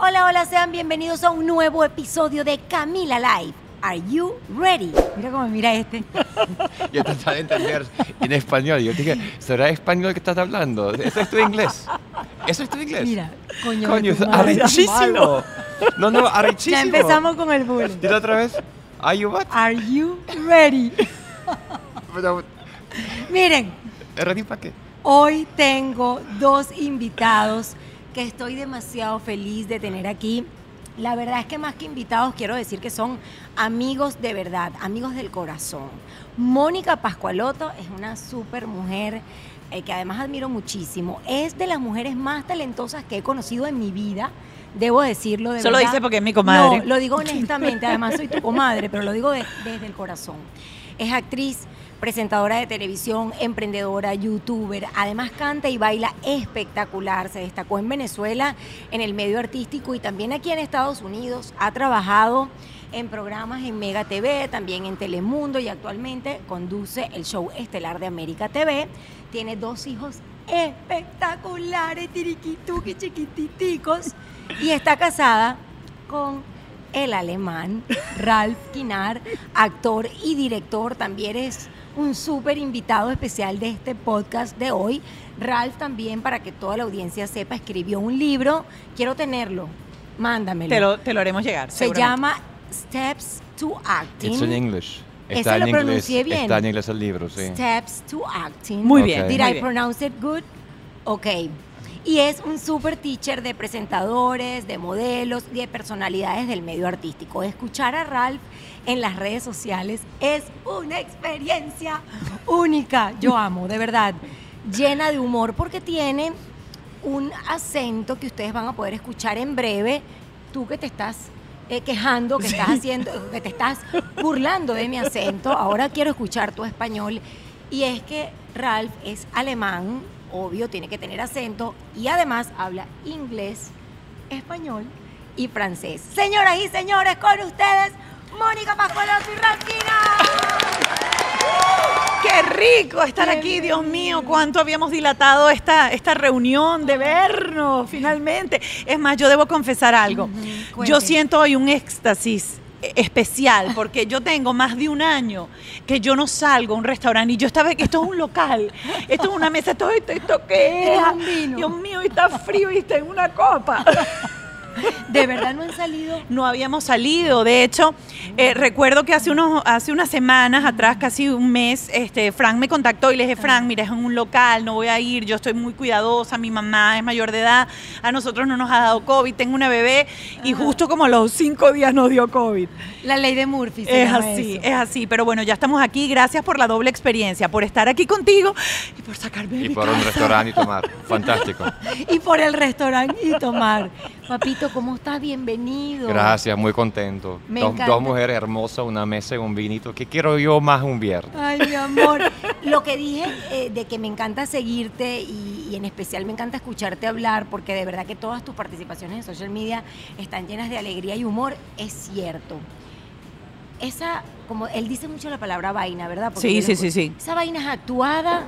Hola, hola, sean bienvenidos a un nuevo episodio de Camila Live. Are you ready? Mira cómo me mira este. Yo trataba de entender en español. Yo dije, ¿será español que estás hablando? ¿Eso es tu inglés? ¿Eso es tu inglés? Mira, coño. Coño, arrechísimo. No, no, arrechísimo. Ya empezamos con el bullying. Dile otra vez. Are you what? Are you ready? Pero, Miren, ¿Ready para qué? hoy tengo dos invitados que estoy demasiado feliz de tener aquí. La verdad es que más que invitados quiero decir que son amigos de verdad, amigos del corazón. Mónica Pascualoto es una súper mujer eh, que además admiro muchísimo. Es de las mujeres más talentosas que he conocido en mi vida. Debo decirlo de Eso lo verdad. dice porque es mi comadre. No, lo digo honestamente, además soy tu comadre, pero lo digo de- desde el corazón. Es actriz, presentadora de televisión, emprendedora, youtuber, además canta y baila espectacular. Se destacó en Venezuela en el medio artístico y también aquí en Estados Unidos. Ha trabajado en programas en Mega TV, también en Telemundo y actualmente conduce el show estelar de América TV. Tiene dos hijos espectaculares, tiriquituki, chiquititicos, y está casada con el alemán Ralf Kinar, actor y director. También es un súper invitado especial de este podcast de hoy. Ralf también, para que toda la audiencia sepa, escribió un libro. Quiero tenerlo. Mándamelo. Te lo, te lo haremos llegar. Se llama Steps to Acting. It's in English. Ese Está lo en inglés. pronuncié bien. Está en inglés el libro, sí. Steps to Acting. Muy bien. Did muy I bien. pronounce it good? Ok. Y es un super teacher de presentadores, de modelos y de personalidades del medio artístico. Escuchar a Ralph en las redes sociales es una experiencia única. Yo amo, de verdad. Llena de humor porque tiene un acento que ustedes van a poder escuchar en breve. Tú que te estás eh, quejando, que estás haciendo, que te estás burlando de mi acento, ahora quiero escuchar tu español. Y es que Ralph es alemán, obvio, tiene que tener acento y además habla inglés, español y francés. Señoras y señores, con ustedes, Mónica Pascualoto y Ralfina. ¡Qué rico estar aquí, Dios mío! ¿Cuánto habíamos dilatado esta, esta reunión de vernos finalmente? Es más, yo debo confesar algo. Yo siento hoy un éxtasis especial porque yo tengo más de un año que yo no salgo a un restaurante y yo estaba que esto es un local, esto es una mesa, esto, esto, esto qué Es. Dios mío, está frío y está en una copa. ¿De verdad no han salido? No habíamos salido. De hecho, eh, recuerdo que hace, unos, hace unas semanas atrás, casi un mes, este, Frank me contactó y le dije, Frank, mira, es en un local, no voy a ir, yo estoy muy cuidadosa, mi mamá es mayor de edad, a nosotros no nos ha dado COVID, tengo una bebé y justo como a los cinco días nos dio COVID. La ley de Murphy. se Es llama así, eso. es así. Pero bueno, ya estamos aquí. Gracias por la doble experiencia, por estar aquí contigo y por sacarme de Y mi por un casa. restaurante y tomar. Fantástico. Y por el restaurante y tomar. Papito, ¿cómo estás? Bienvenido. Gracias, muy contento. Me dos, mujeres hermosas, una mesa y un vinito. ¿Qué quiero yo más un viernes? Ay, mi amor. Lo que dije eh, de que me encanta seguirte y, y en especial me encanta escucharte hablar, porque de verdad que todas tus participaciones en social media están llenas de alegría y humor, es cierto. Esa, como él dice mucho la palabra vaina, ¿verdad? Porque Sí, sí, sí, sí. Esa vaina es actuada.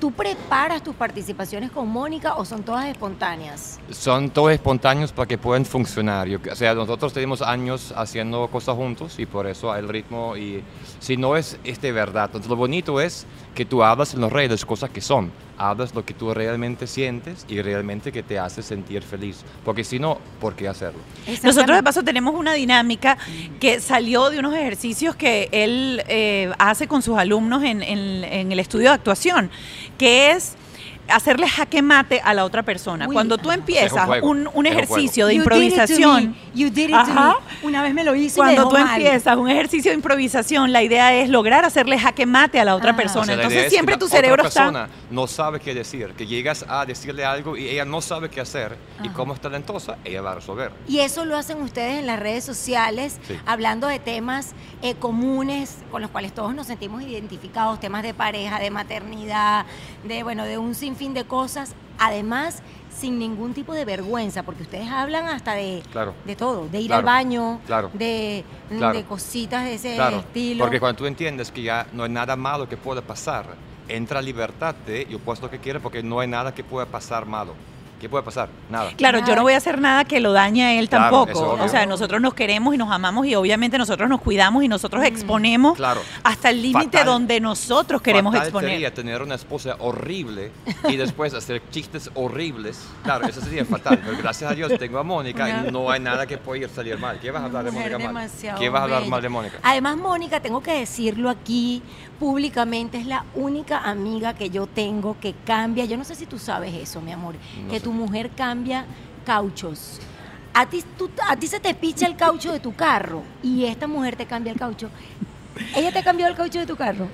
¿Tú preparas tus participaciones con Mónica o son todas espontáneas? Son todos espontáneos para que puedan funcionar. Yo- o sea, nosotros tenemos años haciendo cosas juntos y por eso el ritmo. Y si no es, es de verdad. Entonces, lo bonito es que tú hablas en las redes cosas que son. Hablas lo que tú realmente sientes y realmente que te hace sentir feliz. Porque si no, ¿por qué hacerlo? Nosotros de paso tenemos una dinámica que salió de unos ejercicios que él eh, hace con sus alumnos en, el estudio de actuación, que es hacerle jaque mate a la otra persona. Uy, Cuando tú empiezas Es un un, un es un ejercicio de You did it to improvisación, me. You did it to me. Una vez me lo hice y me cuando dejó tú mal. empiezas un ejercicio de improvisación, la idea es lograr hacerle jaque mate a la otra Ajá. persona. O sea, la idea Entonces es siempre que tu la cerebro otra está... persona no sabe qué decir, que llegas a decirle algo y ella no sabe qué hacer. Y como es talentosa, ella va a resolver. Y eso lo hacen ustedes en las redes sociales, Sí. hablando de temas eh, comunes con los cuales todos nos sentimos identificados, temas de pareja, de maternidad, de bueno, de un sinfín de cosas. Además, sin ningún tipo de vergüenza, porque ustedes hablan hasta de, Claro. de todo, de ir Claro. al baño, Claro. de, Claro. de cositas de ese estilo. porque cuando tú entiendes que ya no hay nada malo que pueda pasar, entra libertad de yo puedo hacer lo que quiera porque no hay nada que pueda pasar malo. ¿Qué puede pasar? Nada. Claro, yo no voy a hacer nada que lo dañe a él Claro, tampoco. o sea, nosotros nos queremos y nos amamos y obviamente nosotros nos cuidamos y nosotros Mm. exponemos Claro. hasta el límite donde nosotros queremos Fatal exponer. sería tener una esposa horrible y después hacer chistes horribles. Claro, eso sería fatal. Pero gracias a Dios tengo a Mónica y no hay nada que pueda ir salir mal. ¿Qué vas a hablar de Mónica mal? ¿Qué vas a hablar mal de Mónica? Además, Mónica, tengo que decirlo aquí públicamente, es la única amiga que yo tengo que cambia. Yo no sé si tú sabes eso, mi amor, No que sé. tu mujer cambia cauchos. A ti, tú- a ti se te picha el caucho de tu carro y esta mujer te cambia el caucho. ¿Ella te cambió el caucho de tu carro?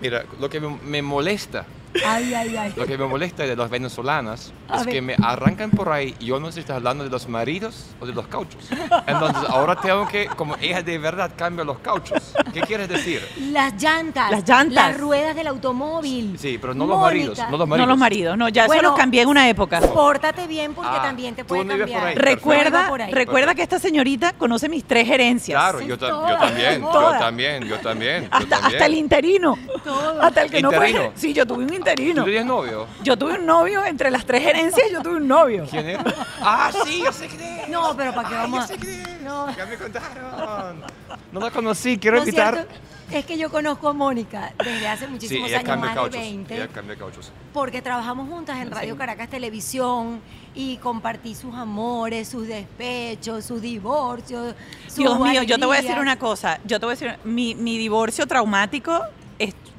Mira, lo que me, me molesta, Ay, ay, ay. lo que me molesta de las venezolanas A es ver. que me arrancan por ahí y yo no sé si estás hablando de los maridos o de los cauchos. Entonces ahora tengo que, como ella de verdad cambia los cauchos. ¿Qué quieres decir? Las llantas. Las llantas. Las ruedas del automóvil. Sí, pero no los maridos, no los No maridos. los maridos, no, ya Bueno, eso lo cambié en una época. Pórtate bien porque Ah, también te tú puede no vives por cambiar. ahí. Recuerda, por ahí. recuerda que esta señorita conoce mis tres herencias. Claro, yo, ta- todas, yo también, yo todas. también, yo también. yo Hasta, también. hasta el interino. Todo. Hasta el que no ¿Interino? fue. Sí, yo tuve un interino. ¿Tú tenías novio? Yo tuve un novio, entre las tres herencias, yo tuve un novio. ¿Quién era? Ah, sí, yo sé quién es. No, pero ¿para qué vamos yo a- sé quién es. No. Ya me contaron. No la conocí, quiero invitar. cierto es que yo conozco a Mónica desde hace Sí, muchísimos ella años, cambia más cauchos. de 20, Ella cambia cauchos. porque trabajamos juntas en Radio Caracas Televisión y compartí sus amores, sus despechos, sus divorcios. sus Dios mío, yo te voy a decir una cosa. Yo te voy a decir, mi, mi divorcio traumático es-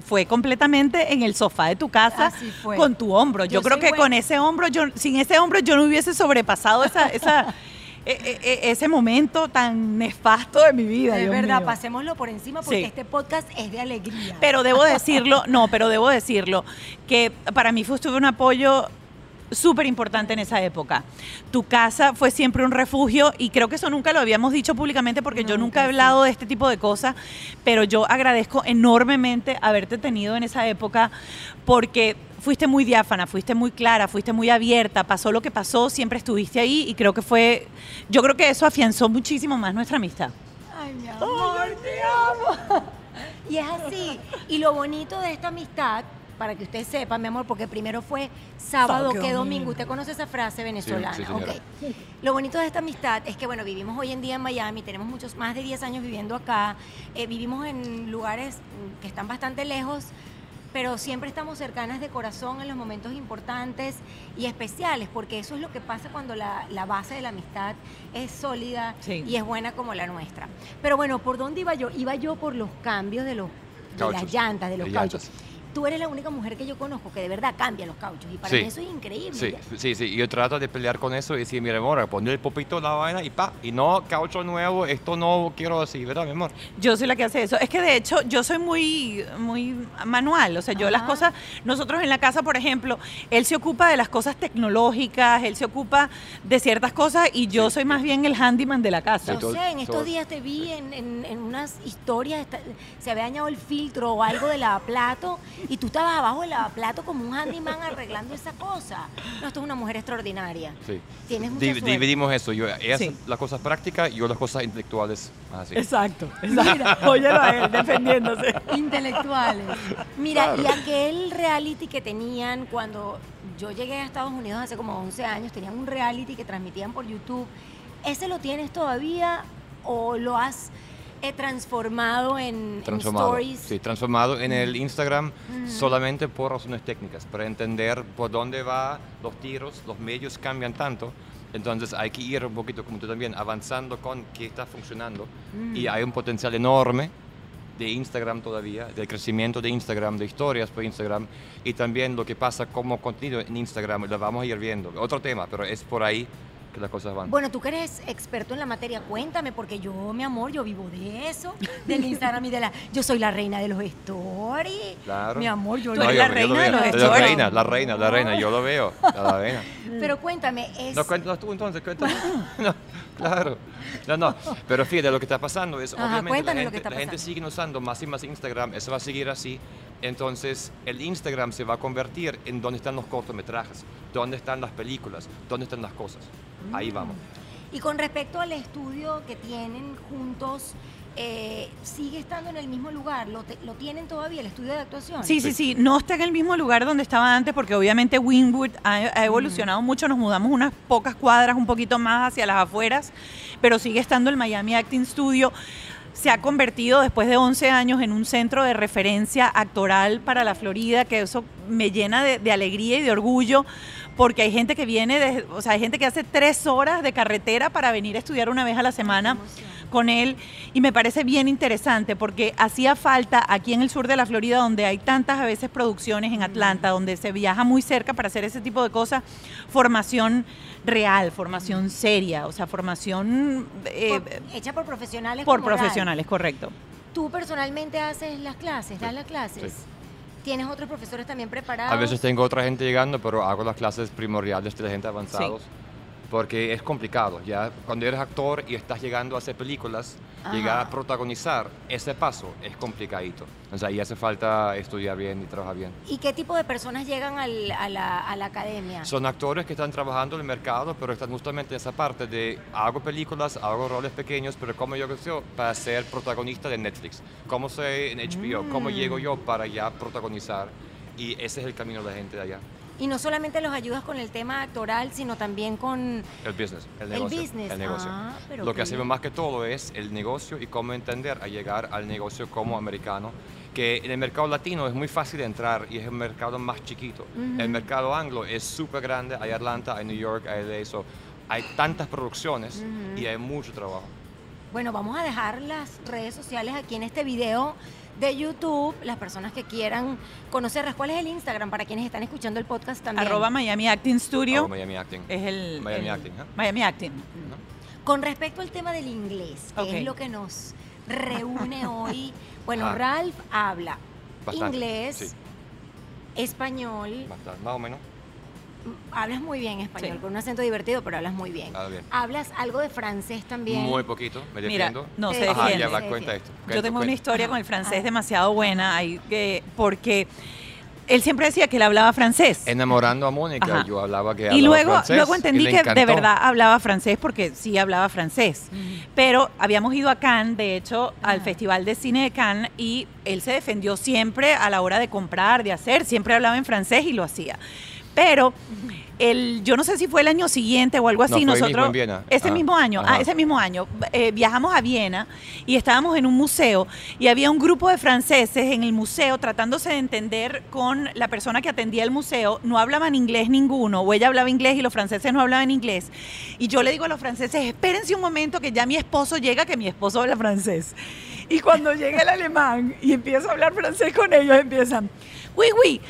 fue completamente en el sofá de tu casa con tu hombro. Yo, Yo creo que buena. con ese hombro, yo, sin ese hombro, yo no hubiese sobrepasado esa, esa, e- e- e- ese momento tan nefasto de mi vida. Es Dios verdad, mío. pasémoslo por encima porque Sí. este podcast es de alegría. Pero debo decirlo, no, pero debo decirlo, que para mí fue un apoyo súper importante en esa época. Tu casa fue siempre un refugio y creo que eso nunca lo habíamos dicho públicamente porque yo nunca he Nunca, sí. hablado de este tipo de cosas, pero yo agradezco enormemente haberte tenido en esa época porque fuiste muy diáfana, fuiste muy clara, fuiste muy abierta, pasó lo que pasó, siempre estuviste ahí y creo que fue, yo creo que eso afianzó muchísimo más nuestra amistad. Ay, mi amor, te amo. Y es así. Y lo bonito de esta amistad, para que usted sepa, mi amor, porque primero fue sábado que domingo. Usted conoce esa frase venezolana. Sí, sí, señora. ok. Lo bonito de esta amistad es que, bueno, vivimos hoy en día en Miami, tenemos muchos, más de 10 años viviendo acá, eh, vivimos en lugares que están bastante lejos, pero siempre estamos cercanas de corazón en los momentos importantes y especiales, porque eso es lo que pasa cuando la, la base de la amistad es sólida Sí. y es buena como la nuestra. Pero bueno, ¿por dónde iba yo? Iba yo por los cambios de los de las llantas, de los cauchos. Tú eres la única mujer que yo conozco que de verdad cambia los cauchos y para Sí. mí eso es increíble. Sí, sí, sí. Yo trato de pelear con eso y decir, mira, amor, poner el popito en la vaina y pa. Y no, caucho nuevo, esto no quiero así, ¿verdad, mi amor? Yo soy la que hace eso. Es que de hecho yo soy muy, muy manual. O sea, yo las cosas, nosotros en la casa, por ejemplo, él se ocupa de las cosas tecnológicas, él se ocupa de ciertas cosas y yo Sí. soy más bien el handyman de la casa. Yo sé, en estos días te vi en, en- en unas historias, esta- se había dañado el filtro o algo de lavaplato y tú estabas abajo del lavaplato como un handyman arreglando esa cosa. No, esto es una mujer extraordinaria. Sí. Tienes mucha Di- suerte. dividimos eso. Yo, ella Sí. las cosas prácticas y yo las cosas intelectuales. Así. Exacto, exacto. Óyelo a él defendiéndose. Intelectuales. Mira, Claro. y aquel reality que tenían cuando yo llegué a Estados Unidos hace como 11 años, tenían un reality que transmitían por YouTube. ¿Ese lo tienes todavía o lo has eh, transformado en, en Transformado. stories? Sí, transformado en el Instagram Ujú. solamente por razones técnicas, para entender por dónde va los tiros, los medios cambian tanto. Entonces hay que ir un poquito, como tú también, avanzando con qué está funcionando. Mm. Y hay un potencial enorme de Instagram todavía, del crecimiento de Instagram, de historias por Instagram y también lo que pasa como contenido en Instagram, lo vamos a ir viendo. Otro tema, pero es por ahí que las cosas van. Bueno, tú que eres experto en la materia, cuéntame, porque yo, mi amor, yo vivo de eso, del Instagram y de la... Yo soy la reina de los stories. Claro. Mi amor, yo eres yo- la yo reina lo de los La stories. reina, la reina, la reina, yo lo veo. La reina. Pero cuéntame, es... No, cuéntanos tú entonces, cuéntanos. No, claro. No, no. Pero fíjate, lo que está pasando es, Ajá, obviamente, la cuéntame lo gente, que está la gente sigue usando más y más Instagram, eso va a seguir así. Entonces, el Instagram se va a convertir en donde están los cortometrajes, dónde están las películas, dónde están las cosas. Ahí Mm. vamos. Y con respecto al estudio que tienen juntos, eh, ¿sigue estando en el mismo lugar? ¿Lo, te- lo tienen todavía, el estudio de actuación? Sí, sí, sí. No está en el mismo lugar donde estaba antes porque obviamente Winwood ha, ha evolucionado mucho. Nos mudamos unas pocas cuadras, un poquito más hacia las afueras, pero sigue estando el Miami Acting Studio. Se ha convertido después de 11 años en un centro de referencia actoral para la Florida, que eso me llena de, de alegría y de orgullo, porque hay gente que viene, de, o sea, hay gente que hace tres horas de carretera para venir a estudiar una vez a la semana con él y me parece bien interesante porque hacía falta aquí en el sur de la Florida donde hay tantas a veces producciones en Atlanta donde se viaja muy cerca para hacer ese tipo de cosas formación real formación seria o sea formación eh, Por- hecha por profesionales. por profesionales correcto ¿Tú personalmente haces las clases, das Sí, las clases? sí. ¿Tienes otros profesores también preparados? A veces tengo otra gente llegando, pero hago las clases primordiales de la gente avanzados. Porque es complicado, ya cuando eres actor y estás llegando a hacer películas, Ajá. llegar a protagonizar ese paso es complicadito. O sea, ahí hace falta estudiar bien y trabajar bien. ¿Y qué tipo de personas llegan al- a, la, a la academia? Son actores que están trabajando en el mercado, pero están justamente en esa parte de hago películas, hago roles pequeños, pero ¿cómo yo creo para ser protagonista de Netflix? ¿Cómo soy en HBO? ¿Cómo Mm. llego yo para ya protagonizar? Y ese es el camino de la gente de allá. Y no solamente los ayudas con el tema actoral, sino también con... El business, el El negocio. business, el negocio. ah, pero Lo que hacemos más que todo es el negocio y cómo entender a llegar al negocio como americano. Que en el mercado latino es muy fácil de entrar y es el mercado más chiquito. El mercado anglo es súper grande. Hay Atlanta, hay New York, hay LA. so hay tantas producciones y hay mucho trabajo. Bueno, vamos a dejar las redes sociales aquí en este video de YouTube, las personas que quieran conocerlas. ¿Cuál es el Instagram para quienes están escuchando el podcast también? arroba Miami Acting Studio Oh, Miami Acting. es el Miami el- Acting, ¿eh? Miami Acting Con respecto al tema del inglés, que es lo que nos reúne hoy. Bueno, Ah. Ralph habla Bastante, inglés, sí. español, Bastante, más o menos. Hablas muy bien español, Sí. con un acento divertido, pero hablas muy bien. Habla bien. Hablas algo de francés también. Muy poquito, me Mira, defiendo. no Te se Ajá, defiende. ya va, cuenta esto. Yo Cuenta, tengo una historia con el Ajá. francés demasiado buena ahí, porque él siempre decía que él hablaba francés. Enamorando a Mónica, Ajá. yo hablaba que Y hablaba luego, francés, luego y entendí que de verdad hablaba francés porque sí hablaba francés. Pero habíamos ido a Cannes, de hecho, al Ah. Festival de Cine de Cannes y él se defendió siempre a la hora de comprar, de hacer, siempre hablaba en francés y lo hacía. Pero el, yo no sé si fue el año siguiente o algo así, No, fue nosotros mismo en Viena. ese mismo año, ah, Ajá. ese mismo año eh, viajamos a Viena y estábamos en un museo y había un grupo de franceses en el museo tratándose de entender con la persona que atendía el museo, no hablaban inglés ninguno, o ella hablaba inglés y los franceses no hablaban inglés. Y yo le digo a los franceses, espérense un momento que ya mi esposo llega, que mi esposo habla francés. Y cuando llega el alemán y empiezo a hablar francés con ellos, empiezan, oui, oui,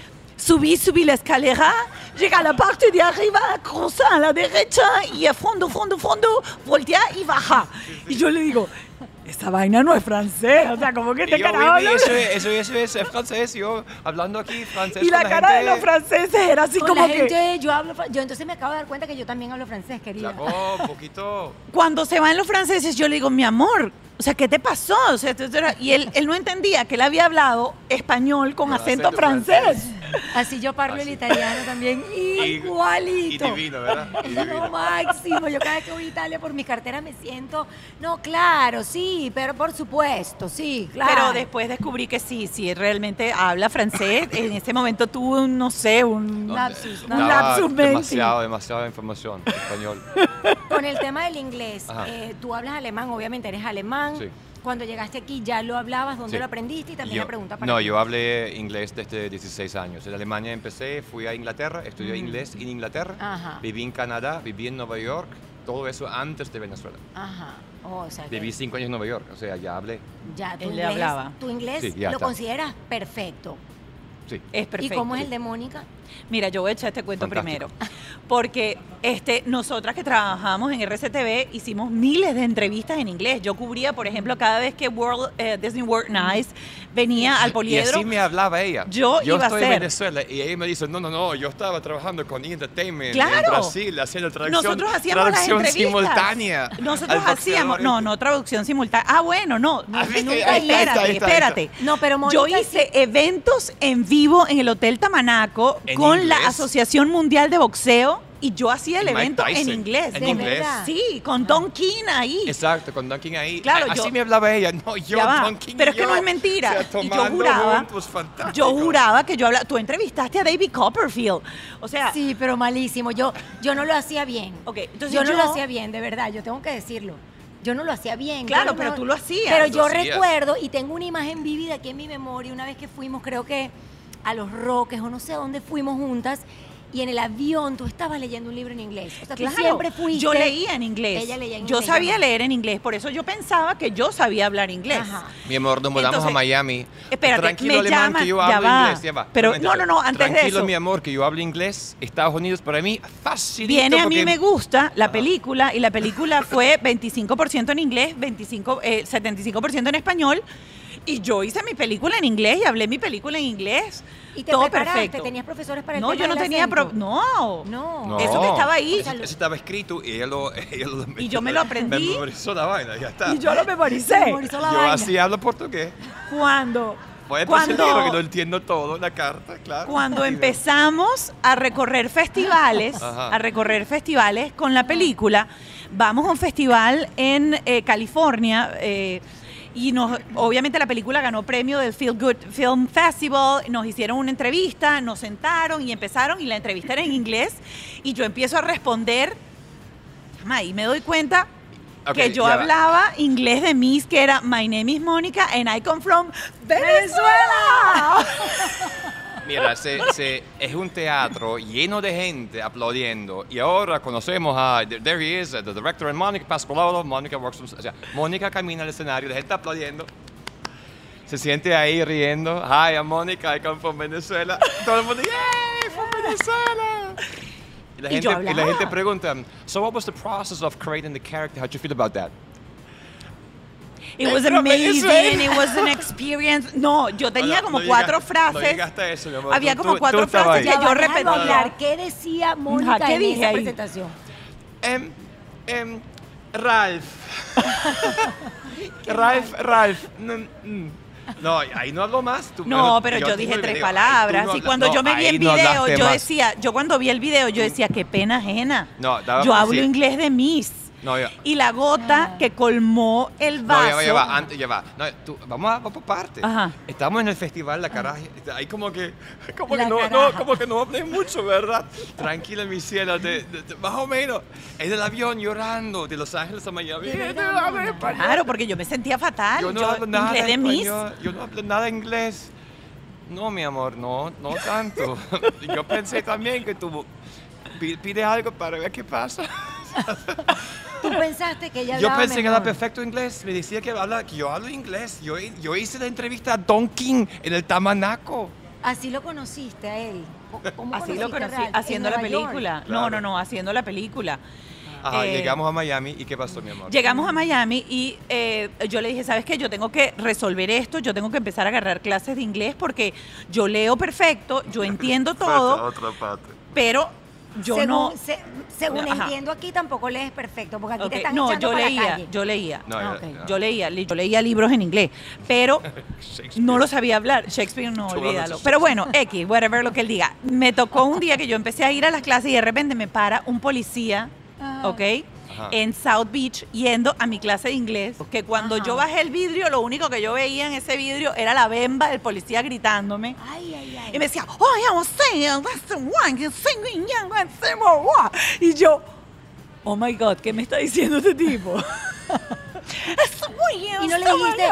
subí, subí la escalera, llega a la parte de arriba, cruza a la derecha y a fondo, fondo, fondo, voltea y baja. Y yo le digo, esta vaina no es francés, o sea, como que te yo, carajo "Oui, oui, hablas?" eso, es- eso, eso es francés, yo hablando aquí francés Y la con cara de los franceses era así Con como la que... gente, yo hablo, yo entonces me acabo de dar cuenta que yo también hablo francés, querida. Oh, un poquito. cuando se van los franceses, yo le digo, mi amor, o sea, ¿qué te pasó? O sea, y él, él no entendía que él había hablado español con Con acento, acento francés. francés. Así yo parlo el italiano también, igualito. Y divino, ¿verdad? Y Es lo máximo. Yo cada vez que voy a Italia por mi cartera me siento, no, claro, sí, pero por supuesto, sí, claro. Pero después descubrí que sí, sí, realmente habla francés. En ese momento tuve un, no sé, un... No, lapsus, ¿no? Un lapsus mentis. Demasiado, demasiada información en español. Con el tema del inglés, eh, tú hablas alemán, obviamente eres alemán. Sí. Cuando llegaste aquí ya lo hablabas, ¿dónde Sí. lo aprendiste? Y también Yo- la pregunta para No, ti. yo hablé inglés desde 16 años. En Alemania empecé, fui a Inglaterra, estudié inglés en Inglaterra, Ajá. viví en Canadá, viví en Nueva York, todo eso antes de Venezuela. Ajá. Oh, o sea que Viví cinco años en Nueva York, o sea, ya hablé. ya tu Él le inglés, hablaba. tu inglés Sí, lo está. consideras perfecto. Sí. Es perfecto. ¿Y cómo es el de Mónica? Mira, yo voy a echar este cuento Fantástico. primero. Porque este, nosotras que trabajamos en RCTV hicimos miles de entrevistas en inglés. Yo cubría, por ejemplo, cada vez que World, eh, Disney World Nights venía al Y poliedro. así me hablaba ella. Yo iba a estoy en ser. Venezuela y ella me dice, no, no, no, yo estaba trabajando con E! Entertainment Claro. en Brasil, haciendo traducción, Nosotros hacíamos traducción las entrevistas. simultánea. Nosotros hacíamos, no, no traducción simultánea. Ah, bueno, no, no Ah, nunca, ahí está, ahí está, espérate, ahí está, ahí espérate. está. No, pero Yo Mónica hice eventos en vivo en el Hotel Tamanaco ¿En con la? Asociación Mundial de Boxeo y yo hacía el Y evento en inglés. en ¿De inglés. verdad? Sí, con Don King ahí. Exacto, con Dunkin ahí. Claro, Así yo- me hablaba ella. No, yo, Dunkin' y pero es que yo. no es mentira. O sea, y yo juraba, juntos, yo juraba que yo hablaba. Tú entrevistaste a David Copperfield. O sea, Sí, pero malísimo. Yo, yo no lo hacía bien. Ok, entonces yo no lo hacía bien, de verdad. Yo tengo que decirlo. Yo no lo hacía bien. Claro, no- pero tú lo hacías. Pero Lo yo hacías. recuerdo y tengo una imagen vívida aquí en mi memoria. Una vez que fuimos, creo que a Los Roques o no sé a dónde fuimos juntas. Y en el avión tú estabas leyendo un libro en inglés. O sea, tú siempre fuiste. yo leía en inglés. Ella leía en yo inglés, sabía yo leer en inglés, por eso yo pensaba que yo sabía hablar inglés. Ajá. Mi amor, nos mudamos Entonces, a Miami. espérate, Tranquilo, me alemán, llama- que yo ya hablo va. inglés. Ya va. Pero, no, no, no, antes de Tranquilo, eso. mi amor, que yo hablo inglés. Estados Unidos para mí, fácil. Viene a mí porque- me gusta la Ajá. película y la película fue 25% en inglés, 25, eh, 75% en español. Y yo hice mi película en inglés y hablé mi película en inglés. Y te Todo preparaste, perfecto. tenías profesores para el No, tema yo no del tenía... acento? pro- no. No. No. Eso que estaba ahí. O sea, Eso estaba escrito y ella lo, ella lo Y yo me lo aprendí. Memorizó la vaina, ya está. Y yo lo memoricé. Memorizó la Yo vaina. así hablo portugués. Cuando, Puede cuando, que lo entiendo todo, la carta, claro. cuando Y- empezamos a recorrer festivales, Ajá. a recorrer festivales con la película, vamos a un festival en eh, California. eh, y nos, obviamente la película ganó premio del Feel Good Film Festival, nos hicieron una entrevista, nos sentaron y empezaron y la entrevista era en inglés y yo empiezo a responder y me doy cuenta que yo va. hablaba inglés de Miss, que era My name is Mónica and I come from Venezuela. Mira, se- se- es un teatro lleno de gente aplaudiendo y ahora conocemos a, there he is, the director and Mónica Pascualoro, Mónica works from- o sea, Mónica camina al escenario, la gente aplaudiendo, se siente ahí riendo, hi, I'm Mónica, I come from Venezuela, todo el mundo, yay, from Venezuela. Y la, Y yo gente, y la hablaba. gente pregunta, so what was the process of creating the character, how did you feel about that? It was amazing, it was an experience. No, yo tenía No, como no cuatro llegaste- frases. No llegaste a eso, mi amor. Había Tú- como tú- cuatro tú frases que yo repetía. ¿Qué decía Mónica ¿qué en dije esa ahí? presentación? Em, em, Ralph. Ralph, Ralph. No, mm. Ahí no hablo más. tú- No, pero yo, dije tres video. Palabras. no y cuando no, yo me vi el video, yo decía, yo cuando vi el video, yo decía, qué pena ajena. No, yo hablo sí. inglés de Miss. No, ya. Y la gota Ah. que colmó el vaso. No, ya va, ya va, antes, ya va. No, tú- vamos a vamos por parte. Ajá. Estamos en el festival La Caraja. Ahí como que, como La que no, como que no hablé mucho, ¿verdad? Tranquila, mi cielo, de- de- de- más o menos. En el avión llorando de Los Ángeles a Miami. Claro, porque yo me sentía fatal. Yo no Yo, hablo nada inglés de español, Yo no hablo nada inglés. No, mi amor, no, no tanto. yo pensé también que tú pi- pides algo para ver qué pasa. Tú pensaste que ella Yo pensé que era perfecto inglés. Me decía que, habla, que yo hablo inglés. Yo, yo hice la entrevista a Don King en el Tamanaco. Así lo conociste a él. ¿Cómo Así lo conociste conocí, Real? haciendo ¿En la Nueva York? película. No, no, no, haciendo la película. Ajá, Eh, llegamos a Miami y ¿qué pasó, mi amor? Llegamos a Miami y eh, yo le dije, ¿sabes qué? Yo tengo que resolver esto, yo tengo que empezar a agarrar clases de inglés porque yo leo perfecto, yo entiendo todo, Otra parte. pero yo según, no... se- según Ajá. entiendo aquí tampoco lees perfecto, porque aquí te están No, echando yo para la leía, calle. yo leía. No, Ah. Yo leía, yo leía libros en inglés, pero no lo sabía hablar. Shakespeare no, olvídalo. Pero bueno, X, whatever lo que él diga. Me tocó un día que yo empecé a ir a las clases y de repente me para un policía, Ah. ¿ok? Ajá. En South Beach yendo a mi clase de inglés, que cuando Ajá. yo bajé el vidrio, lo único que yo veía en ese vidrio era la bemba del policía gritándome. Ay, ay, ay. Y me decía, oh, that's the one, que sing, yeah, that's the one." Y yo, oh my God, ¿qué me está diciendo este tipo? Y no le dijiste,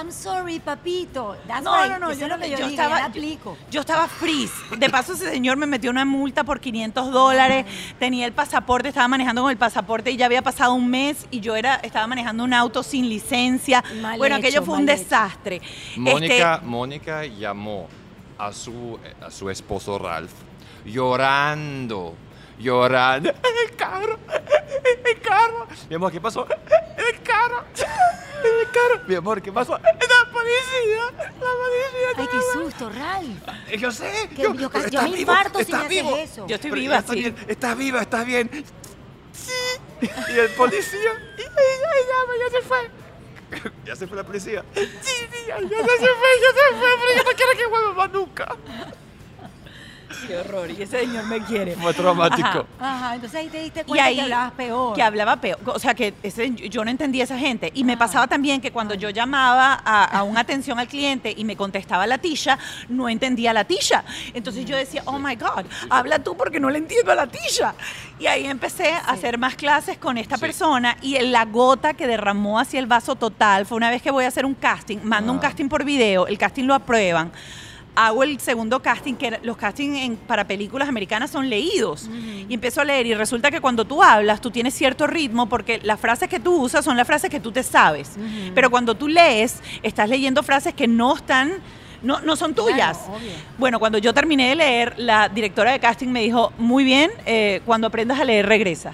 I'm sorry, papito. That's No, right. no, no, Eso yo, no lo que yo estaba, yo, aplico. yo estaba freeze. De paso, ese señor me metió una multa por 500 dólares. Tenía el pasaporte, estaba manejando con el pasaporte y ya había pasado un mes y yo era, estaba manejando un auto sin licencia. Mal bueno, hecho, aquello fue un hecho. desastre. Mónica, Este, Mónica llamó a su, a su esposo Ralph llorando, llorando. El carro, el carro. Mi amor, ¿qué pasó? El carro, en el carro. Mi amor, ¿qué pasó? La policía, la policía. Ay, qué susto, Ralph. Eh, Yo sé. Que yo, yo yo estás me vivo, infarto si me haces vivo. eso. Yo estoy Pero viva, estás sí. bien, estás viva, estás bien. Sí. Y el policía, y ya se fue. Ya se fue la policía. Sí, sí, ya, ya se fue, ya se fue, pero yo no quiero que vuelva más nunca. Qué horror, y ese señor me quiere. Fue traumático. Ajá. Ajá, entonces ahí te diste Y cuenta ahí que hablabas peor. Que hablaba peor. O sea, que ese- yo no entendía a esa gente. Y me pasaba también que cuando yo llamaba a, a una atención al cliente y me contestaba la tilla, no entendía la tilla. Entonces yo decía, oh my God, habla tú porque no le entiendo a la tilla. Y ahí empecé a hacer más clases con esta Sí. persona y la gota que derramó hacia el vaso total fue una vez que voy a hacer un casting, mando un Ah. casting por video, el casting lo aprueban. Hago el segundo casting, que los castings en- para películas americanas son leídos. Y empiezo a leer y resulta que cuando tú hablas, tú tienes cierto ritmo porque las frases que tú usas son las frases que tú te sabes. Pero cuando tú lees, estás leyendo frases que no están, no, no son tuyas. Bueno, cuando yo terminé de leer, la directora de casting me dijo, muy bien, eh, cuando aprendas a leer, regresa.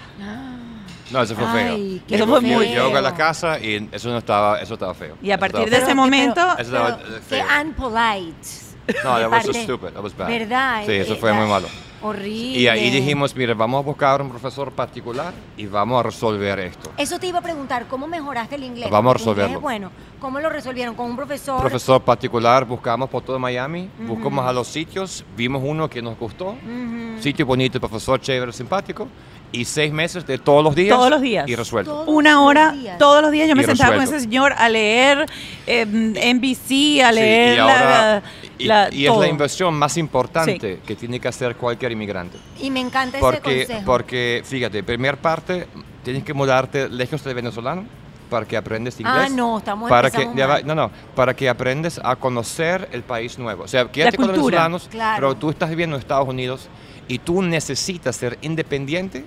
No, eso fue Ay, feo. qué Eso fue muy yo- Llego a la feo. casa y eso no estaba, eso estaba feo. Y a Eso partir de ese feo. momento- Eso estaba, pero eh, qué feo. unpolite. No, that was so stupid. That was bad. ¿Verdad? Sí, eso Eh, fue muy malo. Horrible. Y ahí dijimos, mire, vamos a buscar un profesor particular y vamos a resolver esto. Eso te iba a preguntar, ¿cómo mejoraste el inglés? Vamos a inglés resolverlo. es Bueno, ¿cómo lo resolvieron? ¿Con un profesor? Profesor particular, buscamos por todo Miami, buscamos a los sitios, vimos uno que nos gustó, Ujú. sitio bonito, profesor chévere, simpático, y seis meses de todos los días. Todos los días. Y resuelto. Todos Una hora, días. todos los días yo me Y sentaba con resuelto. ese señor a leer eh, NBC, a Sí, leer y ahora- la, y, la- y es la inversión más importante que tiene que hacer cualquier inmigrante. Y me encanta ese Porque, consejo. porque, fíjate, primer parte, tienes que mudarte lejos del venezolano para que aprendas inglés. Ah, no, estamos para que, mal. No, no, para que aprendes a conocer el país nuevo. O sea, quédate con los cultura. venezolanos, Claro. pero tú estás viviendo en Estados Unidos y tú necesitas ser independiente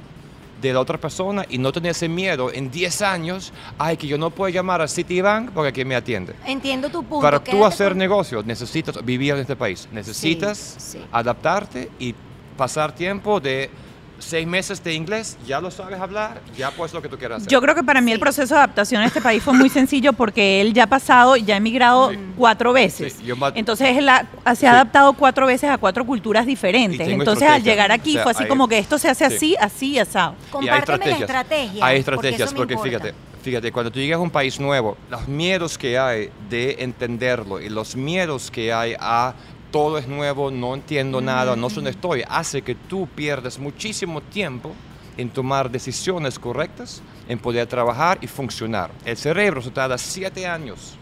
de la otra persona y no tener ese miedo en 10 años, ay, que yo no puedo llamar a Citibank porque aquí me atiende. Entiendo tu punto. Para tú hacer con- negocios necesitas vivir en este país, necesitas sí. adaptarte y pasar tiempo de seis meses de inglés, ya lo sabes hablar, ya puedes lo que tú quieras hacer. Yo creo que para mí el proceso de adaptación a este país fue muy sencillo porque él ya ha pasado, ya ha emigrado Sí. cuatro veces. Sí, yo ma- Entonces él ha- se ha Sí. adaptado cuatro veces a cuatro culturas diferentes. Entonces al llegar aquí O sea, fue así hay- como que esto se hace Sí. así, así, asado. Y hay Compárteme la estrategias. estrategia. Hay porque estrategias porque, importa. fíjate, fíjate, cuando tú llegas a un país nuevo, los miedos que hay de entenderlo y los miedos que hay a todo es nuevo, no entiendo nada, no sé dónde estoy, hace que tú pierdas muchísimo tiempo en tomar decisiones correctas, en poder trabajar y funcionar. El cerebro se tarda siete años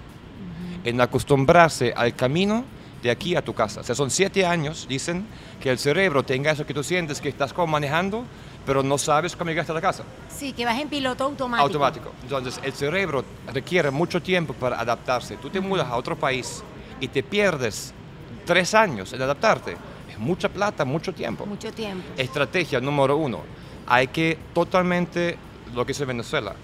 en acostumbrarse al camino de aquí a tu casa. O sea, son siete años, dicen, que el cerebro tenga eso que tú sientes que estás como manejando, pero no sabes cómo llegaste a la casa. Sí, que vas en piloto automático. Automático. Entonces, el cerebro requiere mucho tiempo para adaptarse. Tú te mudas a otro país y te pierdes tres años en adaptarte. Es mucha plata, mucho tiempo. Mucho tiempo. Estrategia número uno. Hay que totalmente, lo que es en Venezuela,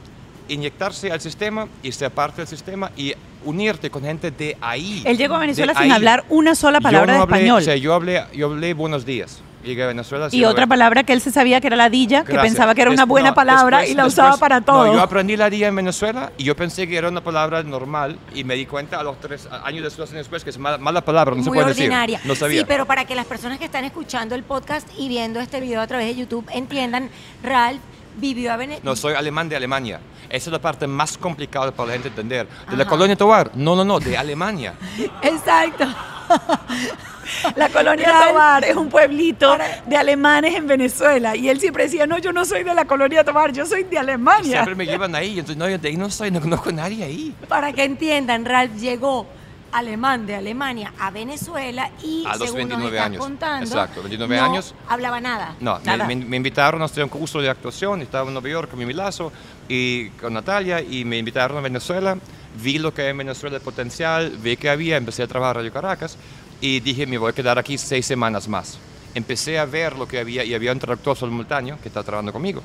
inyectarse al sistema y ser parte del sistema y unirte con gente de ahí. Él llegó a Venezuela sin ahí. hablar una sola Yo palabra no de hablé- español. o sea, yo hablé, yo hablé buenos días. Llegué a Venezuela. y otra palabra que él se sabía que era ladilla, que Gracias. pensaba que era una buena no, palabra después- y la después- usaba para no, todo. yo aprendí la día en Venezuela y yo pensé que era una palabra normal y me di cuenta a los tres años después, después que es mala, mala palabra, no se Muy puede ordinaria. decir. No sabía. Sí, pero para que las personas que están escuchando el podcast y viendo este video a través de YouTube entiendan, Ralph vivió a Venezuela. No, soy alemán de Alemania. Esa es la parte más complicada para la gente entender. De la colonia Tovar. No, no, no, de Alemania. Exacto. La colonia. Tobar es un pueblito de alemanes en Venezuela. Y él siempre decía, no, yo no soy de la colonia Tobar, yo soy de Alemania. Siempre me llevan ahí. Entonces, no, yo de ahí no soy, no conozco a nadie ahí. Para que entiendan, Ralph llegó alemán de Alemania a Venezuela y A los según nos 29 estás años. contando, Exacto, 29 no años. hablaba nada. No, me, Nada. me- me invitaron a hacer un curso de actuación. Estaba en Nueva York con mi Milazo y con Natalia y me invitaron a Venezuela. Vi lo que hay en Venezuela de potencial, vi que había, empecé a trabajar en Radio Caracas y dije, me voy a quedar aquí seis semanas más. Empecé a ver lo que había y había un traductor simultáneo que está trabajando conmigo.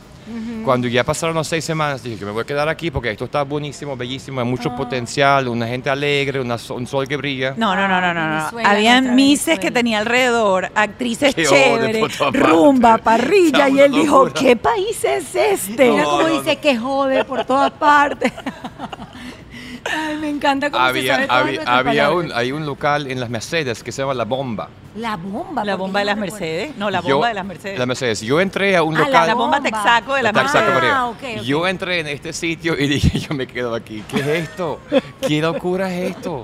Cuando ya pasaron las seis semanas, dije que me voy a quedar aquí porque esto está buenísimo, bellísimo, hay mucho potencial, una gente alegre, una un sol que brilla. No, no, no, no, no. no. Habían mises Venezuela. que tenía alrededor, actrices Qué chéveres, rumba, parrilla, y él dijo, locura. ¿qué país es este? Mira No, cómo no, dice que jode por todas partes. Ay, me encanta cómo se Había, sabe había, había un, hay un local en las Mercedes que se llama La Bomba. La bomba. La bomba de las. Mercedes. No, la Yo- bomba de las Mercedes. La Mercedes. Yo entré a un Ah, la local. La bomba bomba. Texaco de la La Texaco Mercedes. Ah, María. ok, ok. Yo entré en este sitio y dije, yo me quedo aquí. ¿Qué es esto? ¿Qué locura es esto?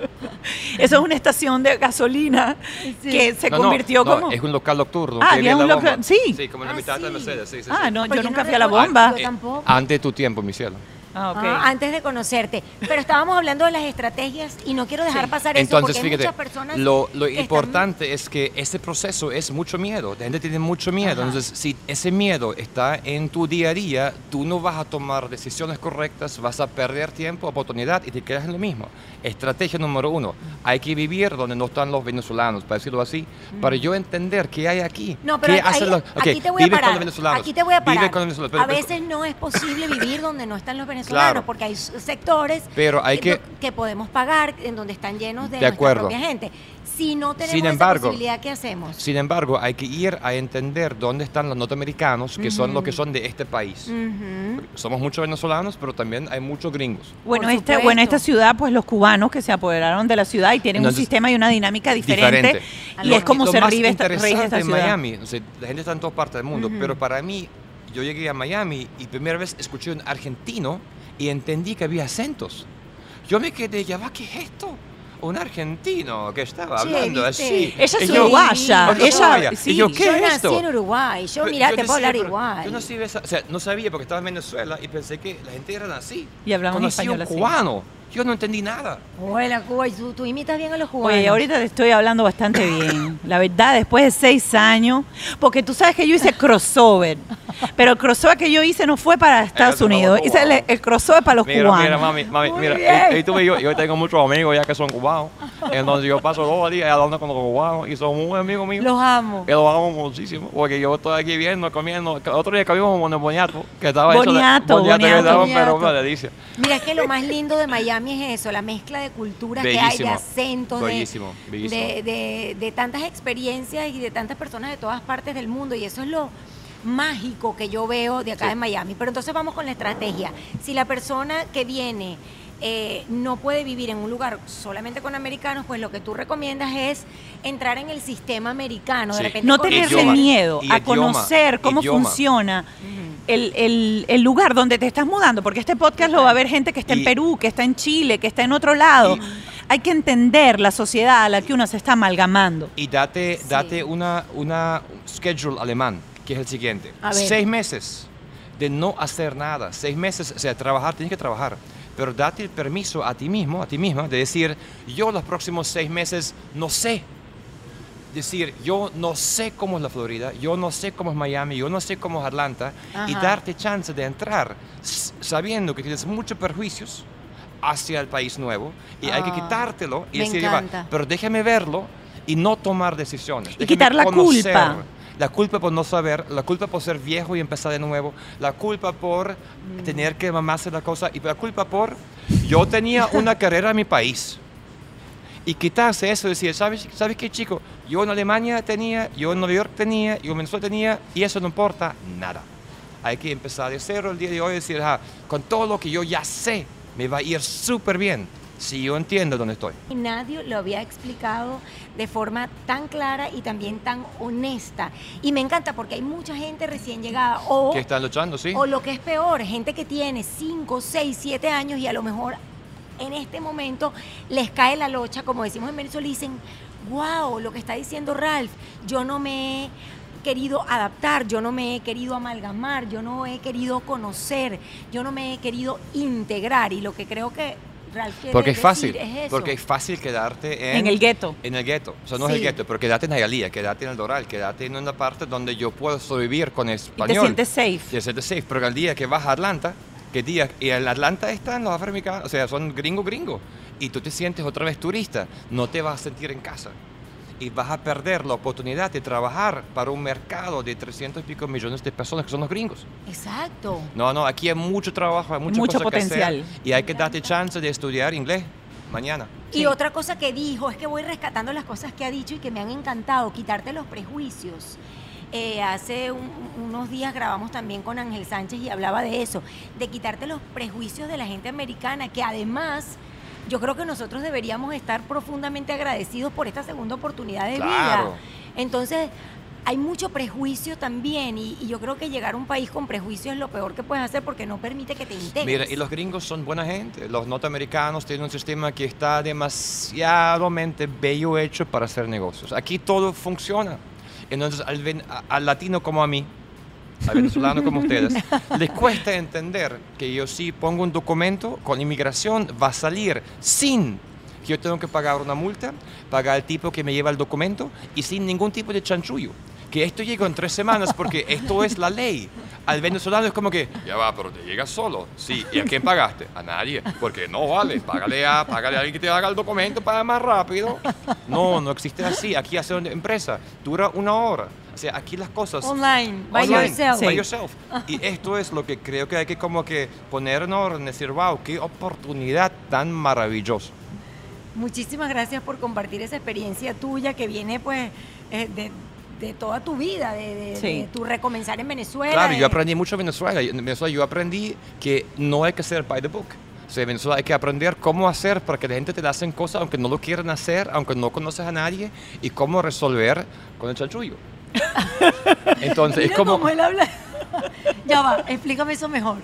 Eso es una estación de gasolina Sí. que se No, convirtió no, como... Es un local nocturno. Ah, había un la local- sí. Sí, como en la Ah, mitad de la. Mercedes. Sí, sí, Ah, sí. no, Pues yo yo nunca no fui a la bomba. Yo tampoco. Ante tu tiempo, mi cielo. Ah. Ah, antes de conocerte. Pero estábamos hablando de las estrategias y no quiero dejar Sí. pasar eso Entonces, porque hay fíjate, muchas personas lo, lo que están- importante es que ese proceso es mucho miedo. La gente tiene mucho miedo. Ajá. Entonces, si ese miedo está en tu día a día, tú no vas a tomar decisiones correctas, vas a perder tiempo, oportunidad y te quedas en lo mismo. Estrategia número uno, hay que vivir donde no están los venezolanos, para decirlo así, para yo entender qué hay aquí. No, pero ¿Qué ahí- hacen los- aquí te voy a vive parar. con los venezolanos. Aquí te voy a vive parar. con los venezolanos, pero- a veces no es posible vivir donde no están los venezolanos, Claro. porque hay sectores Pero hay que, podemos pagar en donde están llenos de, De nuestra acuerdo. propia gente. Si no tenemos Sin esa embargo, posibilidad, ¿qué hacemos? Sin embargo, hay que ir a entender dónde están los norteamericanos, que son los que son de este país. Somos muchos venezolanos, pero también hay muchos gringos. Bueno, supuesto. bueno, esta ciudad, pues los cubanos que se apoderaron de la ciudad y tienen un sistema y una dinámica diferente. diferente. Y Lo- es como se rige esta, esta en ciudad. Miami, o sea, la gente está en todas partes del mundo, pero para mí, yo llegué a Miami y primera vez escuché un argentino y entendí que había acentos. Yo me quedé, ya va, ¿qué es esto? Un argentino que estaba Che, hablando ¿viste? así. Ella es yo- uruguaya. Oye, Ella, sí, y yo, ¿qué yo es nací esto? en Uruguay. Yo, mira, yo te puedo hablar igual. Yo no sabía, o sea, no sabía porque estaba en Venezuela y pensé que la gente era así. Y hablamos Conocí español un así. Yo no entendí nada. Hola, Cuba. Y tú, tú imitas bien a los cubanos. Oye, ahorita te estoy hablando bastante bien. La verdad, después de seis años, porque tú sabes que yo hice crossover, pero el crossover que yo hice no fue para Estados no, Unidos, hice el, el crossover para los Mira, cubanos. mira, mami, mami, Muy mira, bien. y, y tú ves, yo, yo tengo muchos amigos ya que son cubanos, entonces yo paso todos los días hablando con los cubanos y son muy amigos míos. Los amo. Que los amo muchísimo, porque yo estoy aquí viendo, comiendo. El Otro día comimos un boniato, que estaba hecho de- Boniato, boniato, que boniato. estaba, pero Boniato. una delicia. Mira, es que lo más lindo de Miami es eso, la mezcla de culturas que hay, de Bellísimo. acentos, de- Bellísimo, bellísimo. de, de- de tantas experiencias y de tantas personas de todas partes del mundo. Y eso es lo mágico que yo veo de acá Sí. en Miami. Pero entonces vamos con la estrategia. Si la persona que viene eh, no puede vivir en un lugar solamente con americanos, pues lo que tú recomiendas es entrar en el sistema americano. De Sí. repente No tenerle miedo a idioma. conocer cómo Idioma. funciona el, el- el lugar donde te estás mudando, porque este podcast lo va a ver gente que está en Y- Perú, que está en Chile, que está en otro lado. Y- Hay que entender la sociedad a la que uno se está amalgamando. Y date, Sí. date una, una schedule alemán, que es el siguiente. Seis meses. de no hacer nada. Seis meses, o sea, trabajar, tienes que trabajar. Pero date el permiso a ti mismo, a ti misma, de decir, yo los próximos seis meses no sé. Decir, yo no sé cómo es la Florida, yo no sé cómo es Miami, yo no sé cómo es Atlanta, y Ajá. darte chance de entrar sabiendo que tienes muchos perjuicios hacia el país nuevo y hay que Ah, quitártelo y decir, "Va, encanta. pero déjame verlo y no tomar decisiones. Déjame quitar la conocer". culpa. La culpa por no saber, la culpa por ser viejo y empezar de nuevo, la culpa por tener que mamarse la cosa y la culpa por yo tenía una carrera en mi país. Y quitarse eso, decir, ¿sabes, ¿sabes qué chico? Yo en Alemania tenía, yo en Nueva York tenía, yo en Venezuela tenía, y eso no importa nada. Hay que empezar de cero el día de hoy y decir, "Ah, con todo lo que yo ya sé, me va a ir súper bien si yo entiendo dónde estoy. Y nadie lo había explicado de forma tan clara y también tan honesta. Y me encanta porque hay mucha gente recién llegada o, Que están luchando, sí. o lo que es peor, gente que tiene 5, 6, 7 años y a lo mejor en este momento les cae la locha, como decimos en Venezuela, y dicen, wow, lo que está diciendo Ralph, yo no me he querido adaptar, yo no me he querido amalgamar, yo no he querido conocer, yo no me he querido integrar. Y lo que creo que Porque es fácil, decir es porque es fácil quedarte en, En el gueto. En el gueto, o sea, no es Sí. el gueto, pero quedarte en Hialeah, quedarte en el Doral, quedate en una parte donde yo puedo sobrevivir con Y español. te sientes safe. Te sientes safe, pero el día que vas a Atlanta, que día, y en Atlanta están los afroamericanos, o sea, son gringos gringos, y tú te sientes otra vez turista, no te vas a sentir en casa. Y vas a perder la oportunidad de trabajar para un mercado de 300 y pico millones de personas que son los gringos. Exacto. No, no, aquí hay mucho trabajo, hay mucho, Mucho cosa que hacer, potencial. y hay que darte chance de estudiar inglés mañana. Y Sí. otra cosa que dijo, es que voy rescatando las cosas que ha dicho y que me han encantado, quitarte los prejuicios. Eh, hace un- unos días grabamos también con Ángel Sánchez y hablaba de eso, de quitarte los prejuicios de la gente americana, que además yo creo que nosotros deberíamos estar profundamente agradecidos por esta segunda oportunidad de Claro. vida. Entonces, hay mucho prejuicio también y, y yo creo que llegar a un país con prejuicio es lo peor que puedes hacer porque no permite que te integres. Mira, y los gringos son buena gente. Los norteamericanos tienen un sistema que está demasiadamente bello hecho para hacer negocios. Aquí todo funciona. Entonces, al, al latino como a mí, al venezolano como ustedes, les cuesta entender que yo sí pongo un documento con inmigración, va a salir sin que yo tengo que pagar una multa, pagar al tipo que me lleva el documento y sin ningún tipo de chanchullo. Que esto llega en tres semanas porque esto es la ley. Al venezolano es como que, ya va, pero te llega solo. Sí, ¿y a quién pagaste? A nadie. Porque no vale, págale a, págale a alguien que te haga el documento para más rápido. No, no existe así. Aquí hace una empresa, dura una hora. O sea, aquí las cosas... Online, by Online, yourself. by Sí. yourself. Y esto es lo que creo que hay que como que poner en orden, decir, wow, qué oportunidad tan maravillosa. Muchísimas gracias por compartir esa experiencia tuya que viene pues eh, de, de toda tu vida, de, de- Sí. de tu recomenzar en Venezuela. Claro, de- yo aprendí mucho en Venezuela. En Venezuela yo aprendí que no hay que ser by the book. O sea, en Venezuela hay que aprender cómo hacer para que la gente te la hacen cosas aunque no lo quieran hacer, aunque no conoces a nadie, y cómo resolver con el chanchullo. Entonces, es Mira como... cómo él habla. ya va, explícame eso mejor.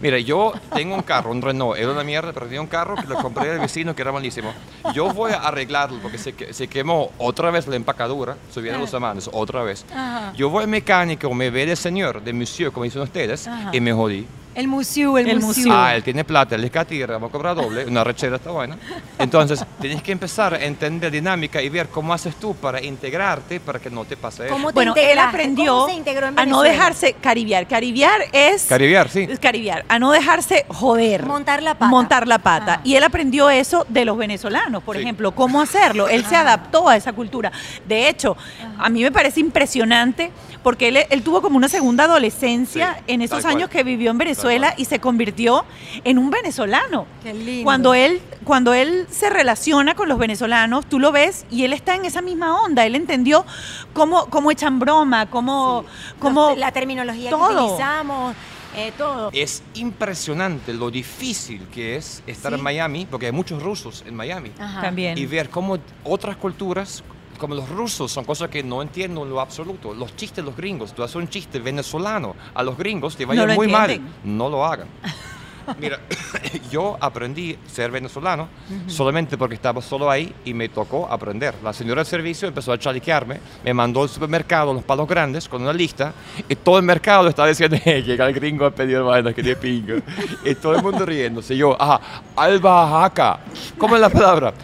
Mira, yo tengo un carro, un Renault, era una mierda, pero tenía un carro que lo compré del vecino que era malísimo. Yo voy a arreglarlo porque se, se quemó otra vez la empacadura, subieron los semanas, otra vez. Ajá. Yo voy al mecánico, me ve de señor, de monsieur, como dicen ustedes, Ajá. y me jodí. El museo, el, El museo. museo. Ah, él tiene plata, él es catira, vamos a cobrar doble, una rechera está buena. Entonces, tienes que empezar a entender dinámica y ver cómo haces tú para integrarte para que no te pase eso. ¿Cómo te Bueno, él aprendió ¿Cómo se integró en a no dejarse caribiar. Caribiar es... Caribear, sí. es caribiar, a no dejarse joder. Montar la pata. Montar la pata. Ajá. Y él aprendió eso de los venezolanos, por Sí. ejemplo, cómo hacerlo. Él se adaptó a esa cultura. De hecho, a mí me parece impresionante porque él, él tuvo como una segunda adolescencia Sí, en esos años que vivió en Venezuela cual. y se convirtió en un venezolano. Qué lindo. Cuando él, cuando él se relaciona con los venezolanos, tú lo ves y él está en esa misma onda. Él entendió cómo, cómo echan broma, cómo, cómo Los- la terminología todo. que utilizamos, eh, todo. Es impresionante lo difícil que es estar Sí. en Miami, porque hay muchos rusos en Miami. Ajá. también. y ver cómo otras culturas, como los rusos, son cosas que no entiendo en lo absoluto. Los chistes de los gringos, tú haces un chiste venezolano a los gringos, te va a No muy mal. entienden. No lo hagan. Mira, yo aprendí a ser venezolano solamente porque estaba solo ahí y me tocó aprender. La señora del servicio empezó a chaliquearme, me mandó al supermercado los palos grandes con una lista y todo el mercado estaba diciendo, "Eh, llega el gringo a pedir vainas que de pinga. Y todo el mundo riéndose. Yo, ajá, albahaca. ¿Cómo es la palabra?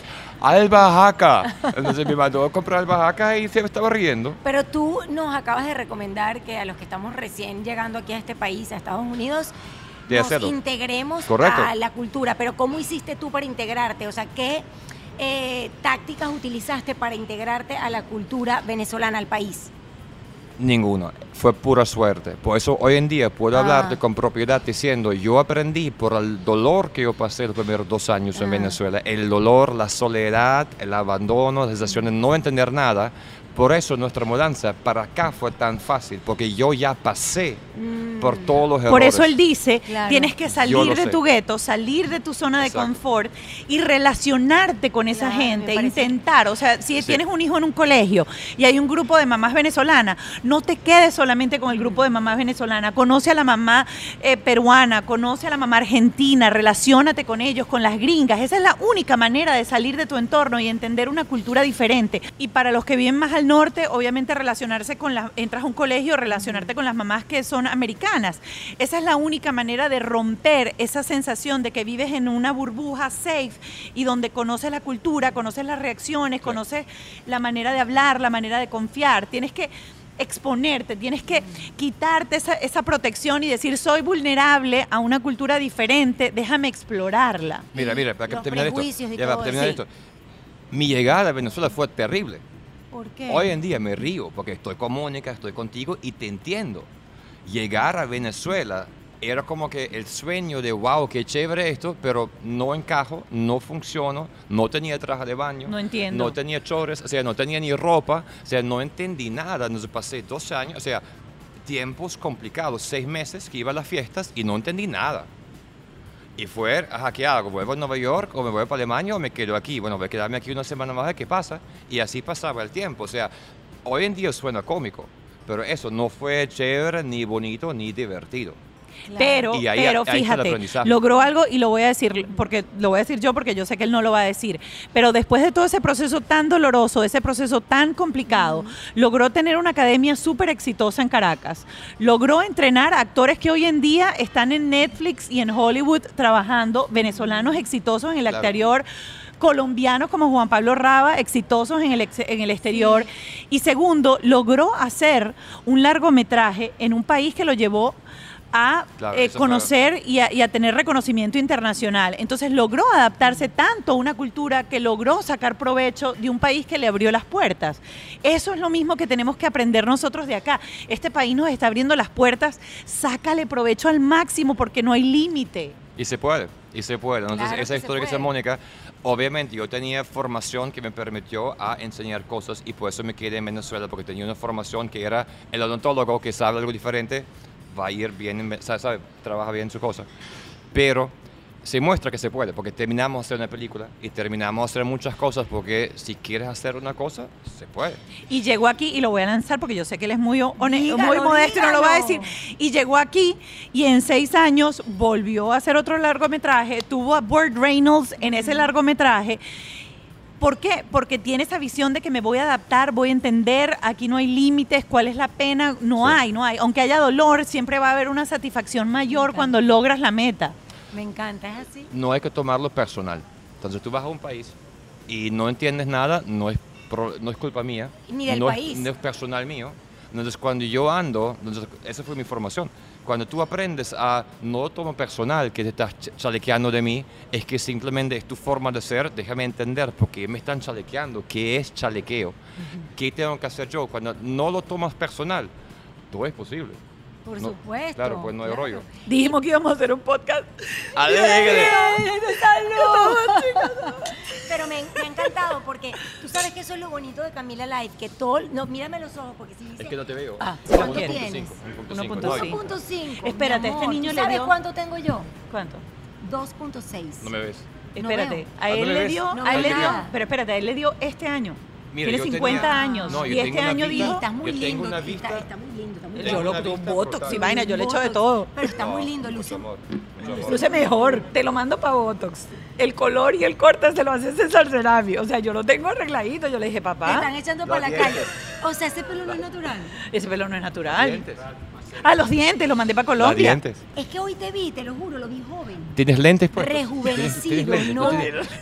Albahaca. Entonces me mandó a comprar albahaca y se estaba riendo. Pero tú nos acabas de recomendar que a los que estamos recién llegando aquí a este país, a Estados Unidos, De nos hacerlo. integremos Correcto. a la cultura. Pero ¿cómo hiciste tú para integrarte? O sea, ¿qué eh, tácticas utilizaste para integrarte a la cultura venezolana, al país? Ninguno, fue pura suerte. Por eso hoy en día puedo Ah. hablarte con propiedad diciendo, yo aprendí por el dolor que yo pasé los primeros dos años en Ah. Venezuela, el dolor, la soledad, el abandono, la sensación de no entender nada. Por eso nuestra mudanza para acá fue tan fácil, porque yo ya pasé por todos los errores. Por eso él dice, Claro. tienes que salir de sé. tu gueto, salir de tu zona de Exacto. confort y relacionarte con esa Claro, gente, intentar, o sea, si Sí. tienes un hijo en un colegio y hay un grupo de mamás venezolanas, no te quedes solamente con el grupo de mamás venezolanas, conoce a la mamá eh, peruana, conoce a la mamá argentina, relacionate con ellos, con las gringas, esa es la única manera de salir de tu entorno y entender una cultura diferente. Y para los que viven más al norte, obviamente relacionarse con las, entras a un colegio, relacionarte con las mamás que son americanas. Esa es la única manera de romper esa sensación de que vives en una burbuja safe y donde conoces la cultura, conoces las reacciones, conoces la manera de hablar, la manera de confiar. Tienes que exponerte, tienes que quitarte esa, esa protección y decir, soy vulnerable a una cultura diferente, déjame explorarla. Mira, mira, para que terminar esto. ya terminar esto. Mi llegada a Venezuela fue terrible. ¿Por qué? Hoy en día me río porque estoy con Mónica, estoy contigo y te entiendo. Llegar a Venezuela era como que el sueño de wow, qué chévere esto, pero no encajo, no funciono, no tenía traje de baño, No entiendo. no tenía chores, o sea, no tenía ni ropa, o sea, no entendí nada. Entonces pasé 12 años, o sea, tiempos complicados, seis meses que iba a las fiestas y no entendí nada. Y fue, ajá, ¿qué hago? ¿Vuelvo a Nueva York o me voy para Alemania o me quedo aquí? Bueno, voy a quedarme aquí una semana más qué pasa. Y así pasaba el tiempo. O sea, hoy en día suena cómico, pero eso no fue chévere, ni bonito, ni divertido. Claro. Pero, Y ahí- pero ahí fíjate, logró algo y lo voy a decir porque lo voy a decir yo porque yo sé que él no lo va a decir. Pero después de todo ese proceso tan doloroso, ese proceso tan complicado, logró tener una academia súper exitosa en Caracas. Logró entrenar a actores que hoy en día están en Netflix y en Hollywood trabajando, venezolanos exitosos en el Claro. exterior colombianos como Juan Pablo Raba, exitosos en el, ex- en el exterior. Y segundo, logró hacer un largometraje en un país que lo llevó a Claro, eh, conocer y a, y a tener reconocimiento internacional. Entonces logró adaptarse tanto a una cultura que logró sacar provecho de un país que le abrió las puertas. Eso es lo mismo que tenemos que aprender nosotros de acá. Este país nos está abriendo las puertas, sácale provecho al máximo porque no hay límite. Y se puede, y se puede. Entonces, Claro esa que historia que dice. Mónica, obviamente yo tenía formación que me permitió a enseñar cosas y por eso me quedé en Venezuela, porque tenía una formación que era el odontólogo que sabe algo diferente, va a ir bien, sabe, sabe, trabaja bien su cosa. Pero se muestra que se puede, porque terminamos de hacer una película y terminamos de hacer muchas cosas, porque si quieres hacer una cosa, se puede. Y llegó aquí, y lo voy a lanzar porque yo sé que él es muy, hone- Dígalo, muy modesto y no lo va a decir. dígalo. Y llegó aquí y en seis años volvió a hacer otro largometraje, tuvo a Burt Reynolds en ese largometraje. ¿Por qué? Porque tiene esa visión de que me voy a adaptar, voy a entender, aquí no hay límites, cuál es la pena, no Sí. hay, no hay. Aunque haya dolor, siempre va a haber una satisfacción mayor cuando logras la meta. Me encanta, es así. no hay que tomarlo personal. Entonces tú vas a un país y no entiendes nada, no es, pro- no es culpa mía. Ni del no país. Es, no es personal mío. Entonces cuando yo ando, entonces, esa fue mi formación. Cuando tú aprendes a no tomo personal que te estás ch- chalequeando de mí, es que simplemente es tu forma de ser, déjame entender por qué me están chalequeando, qué es chalequeo, qué tengo que hacer yo. Cuando no lo tomas personal, todo es posible. Por No, supuesto. claro, pues no hay claro. rollo. Dijimos que íbamos a hacer un podcast. Alegre. Pero me, me ha encantado porque tú sabes que eso es lo bonito de Camila Live, que todo, no, mírame los ojos porque si dice Es que no te veo. Ah, ¿cuánto 1.5, tienes? 1.5, 1.5. no, 1.5. Espérate, este niño ¿Tú le ¿Sabes dio- cuánto tengo yo? ¿Cuánto? 2.6. No me ves. Espérate, a Ah, ¿no él le ves? dio, No a él le dio, pero espérate, a él le dio este año. Mira, Tiene yo 50 tenía- años. no, y este año vista- dijo... Estás muy yo tengo lindo. una está- vista- Está, muy lindo, está muy lindo. Yo lo botox y vaina, yo le echo de todo. Pero está muy lindo, Mucho Lucio. amor, mucho amor. Luce mejor, te lo mando para Botox. El color y el corte se lo hace César Serafi. O sea, yo lo tengo arregladito. Yo le dije, Te están papá, echando para la calle. O sea, ese pelo no es natural. ese pelo no es natural. Ah, los dientes, los mandé para Los Colombia. dientes. Es que hoy te vi, te lo juro, lo vi joven. ¿Tienes lentes pues? Rejuvenecido, lentes? no.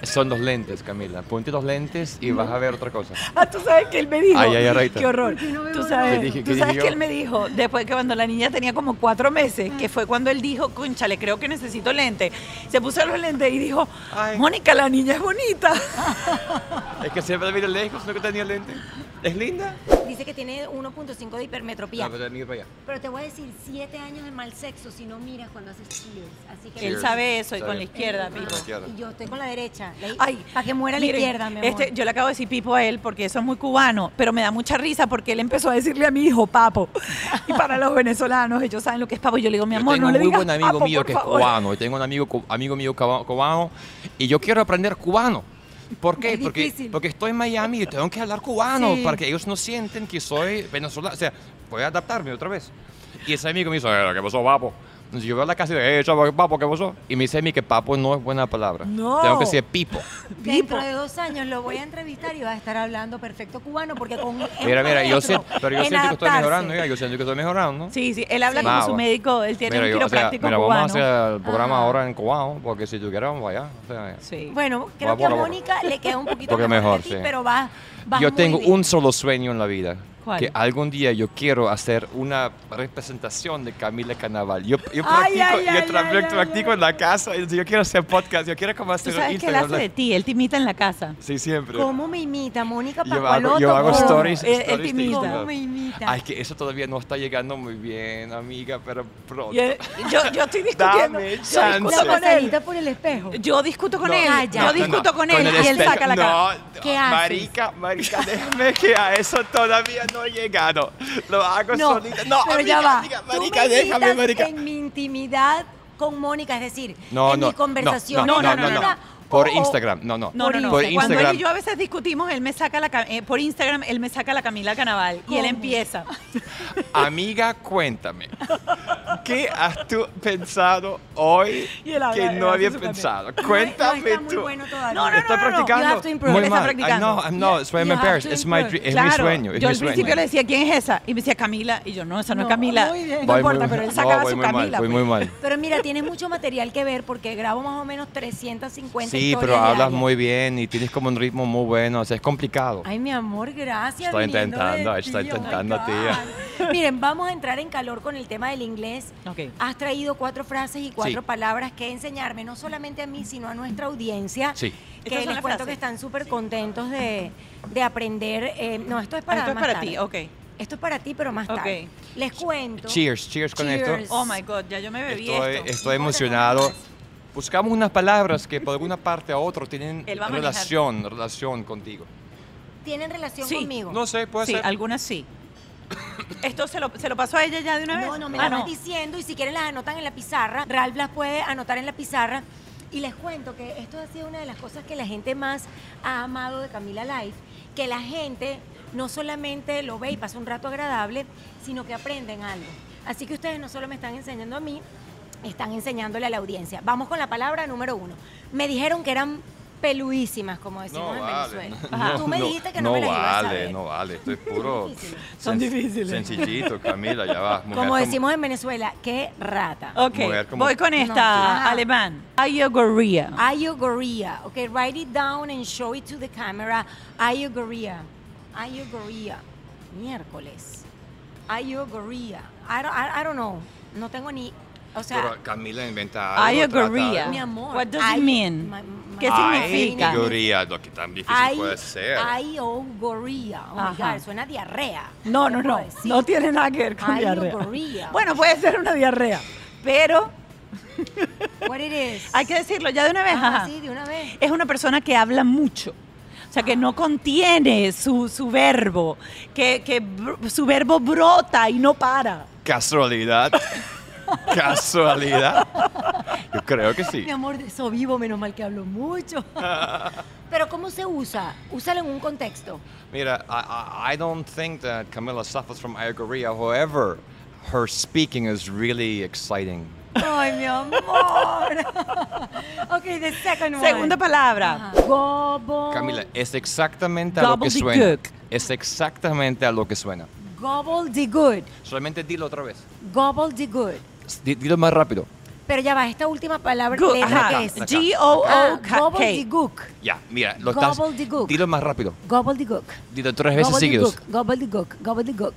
Son los lentes, Camila. Ponte los lentes y vas a ver otra cosa. Ah, tú sabes que él me dijo. Ay, ay. Qué horror. ¿Por qué no Tú sabes, ¿Qué dije- tú sabes que él me dijo, después que cuando la niña tenía como cuatro meses, que fue cuando él dijo, conchale, creo que necesito lentes. Se puso los lentes y dijo, Ay. Mónica, la niña es bonita. Es que siempre mira lejos, no que tenía lentes. ¿Es linda? Dice que tiene 1.5 de hipermetropía. No, pero para allá. Pero te voy a decir, 7 años de mal sexo si no miras cuando haces cheers. Así que Él Cheers. sabe eso y con la izquierda, Pipo. izquierda. Y yo estoy con la derecha. La- Ay, para que muera la miren, izquierda, mi amor. Este, yo le acabo de decir Pipo a él porque eso es muy cubano, pero me da mucha risa porque él empezó a decirle a mi hijo papo. Y para los venezolanos, ellos saben lo que es papo. Yo le digo, mi Yo amor, tengo no un muy digas buen amigo papo, mío por que es favor. cubano. Y tengo un amigo, cu- amigo mío cuba- cubano. Y yo quiero aprender cubano. ¿Por qué? Es Porque, difícil. porque estoy en Miami y tengo que hablar cubano Sí. para que ellos no sienten que soy venezolano. O sea, voy a adaptarme otra vez. Y ese amigo me dice, "Eh, ¿qué pasó, papo? Entonces yo veo la casa y digo, eh, chavo, papo, ¿qué pasó? Y me dice a mí que papo no es buena palabra. No. Tengo que decir pipo. Dentro de dos años lo voy a entrevistar y va a estar hablando perfecto cubano porque con Mira, mira, yo sé, maestro pero yo en siento que estoy adaptarse. mejorando, ya, yo siento que estoy mejorando. Sí, sí, él habla Sí. como Ah, su médico, él tiene Mira, un yo, o sea, quiropráctico mira, cubano. vamos a hacer el programa Ajá. ahora en cubano, porque si tú quieres, vamos allá. O sea, Sí. Bueno, creo Va que a por la boca. Mónica le queda un poquito Porque mejor, mejor, a ti, sí. pero va, vas Yo muy tengo bien. un solo sueño en la vida. ¿Cuál? Que algún día yo quiero hacer una representación de Camila Carnaval. Yo, yo Ay, practico, ay, yo ay, practico en la casa. Yo quiero hacer podcast. Yo quiero como Tú hacer sabes que él hace de ti, él te imita en la casa. Sí, siempre. ¿Cómo me imita Mónica Yo hago, Pascualoto? yo hago stories. Él- te imita. ¿Cómo me imita? Ay, que eso todavía no está llegando muy bien, amiga, pero pronto. Yo, yo estoy discutiendo. Dame chance. La con pasadita por el espejo. Yo discuto con No, él. Calla. Yo No, discuto con él el y él saca la cara. No, ¿Qué haces? Marica, marica, déjame que a eso todavía no he llegado. Lo hago No, solita. No, pero amiga, ya va. amiga, marica, déjame, marica. En mi intimidad con Mónica, es decir, No, en no, mi conversación. no, no, no, no. Por O- Instagram, no, no. No, no, no. Por Cuando él Instagram. y yo a veces discutimos, él me saca la eh, por Instagram, él me saca la Camila Canaval y él empieza. Amiga, cuéntame. ¿Qué has tú pensado hoy Y él habla- que no había pensado? No, Cuéntame no está muy tú. bueno. No, no, Estoy no, no. practicando. Muy mal. practicando. I know, I'm not, so I'm embarrassed. It's my, es claro. mi sueño. Es yo mi al sueño. principio le decía, ¿quién es esa? Y me decía Camila. Y yo, no, esa no, No, es Camila. muy bien. No importa, pero él no, sacaba su Camila. voy pues. muy mal. Pero mira, tienes mucho material que ver porque grabo más o menos 350 Sí, pero hablas muy bien y tienes como un ritmo muy bueno. O sea, es complicado. Ay, mi amor, gracias. Estoy intentando, estoy oh intentando, God. tía. Miren, vamos a entrar en calor con el tema del inglés. Ok. Has traído cuatro frases y cuatro Sí. palabras que enseñarme, no solamente a mí, sino a nuestra audiencia. Sí. Que les cuento frases. que están súper contentos de, de aprender. eh, no, esto es Ah, para Esto es más para tarde. ti, ok. Esto es para ti, pero más tarde. Les cuento. Cheers, cheers con Cheers. esto. Oh my God, ya yo me bebí Estoy, esto. estoy emocionado. Buscamos unas palabras que por alguna parte a otra tienen relación, relación contigo. ¿Tienen relación Sí. conmigo? No sé, puede Sí, ser. algunas sí. ¿Esto se lo, se lo pasó a ella ya de una vez? No, no, me Ah, diciendo y si quieren las anotan en la pizarra. Ralph las puede anotar en la pizarra. Y les cuento que esto ha sido una de las cosas que la gente más ha amado de Camila Life, que la gente no solamente lo ve y pasa un rato agradable, sino que aprenden algo. Así que ustedes no solo me están enseñando a mí, están enseñándole a la audiencia. Vamos con la palabra número uno. Me dijeron que eran peludísimas, como decimos en Venezuela. Tú me dijiste que no, me las ibas a vale, saber. no vale. Esto es puro. Son sen- difíciles. Sencillito, Camila, ya va. Mujer Como decimos en Venezuela, qué rata. Ok, como- voy con esta, ajá. alemán. Ayagoria. Ayogoria. Okay, write it down and show it to the camera. Ayogoria. Ayogoria. Miércoles. Ayogoria. I don't, I, I don't know. No tengo ni. O sea, Pero Camila inventa algo. algo. mi amor. What does it mean? ma- ma- ¿Qué significa? Ayagoria, lo que tan difícil Ay- puede ser. Ayogoria. Oh my Ajá. God, suena a diarrea. No, ¿Qué no, no. decir? No tiene nada que ver con diarrea. Bueno, puede ser una diarrea, pero What it is. hay que decirlo ya de una vez. Ah, sí, de una vez. Es una persona que habla mucho. O sea, que no contiene su, su verbo, que, que br- su verbo brota y no para. Casualidad. Casualidad. Yo creo que sí. Mi amor, de eso vivo, menos mal que hablo mucho. Pero ¿cómo se usa? Úsalo en un contexto. Mira, I, I, I don't think that Camilla suffers from ayagoria. However, her speaking is really exciting. Ay, mi amor. ok, the second one. Segunda palabra. Ajá. Gobo. Camila, es exactamente a lo que suena. Es exactamente a lo que suena. Gobbledygook. Solamente dilo otra vez. Gobbledygook. Di- Dilo más rápido. Pero ya va, esta última palabra, letra ajá. que es. Ah, G-O-O-K. gobbledygook. Ya, mira, lo estás. Gobbledygook. Dilo más rápido. Gobbledygook. Dilo tres veces seguidos. Gobbledygook. Gobbledygook.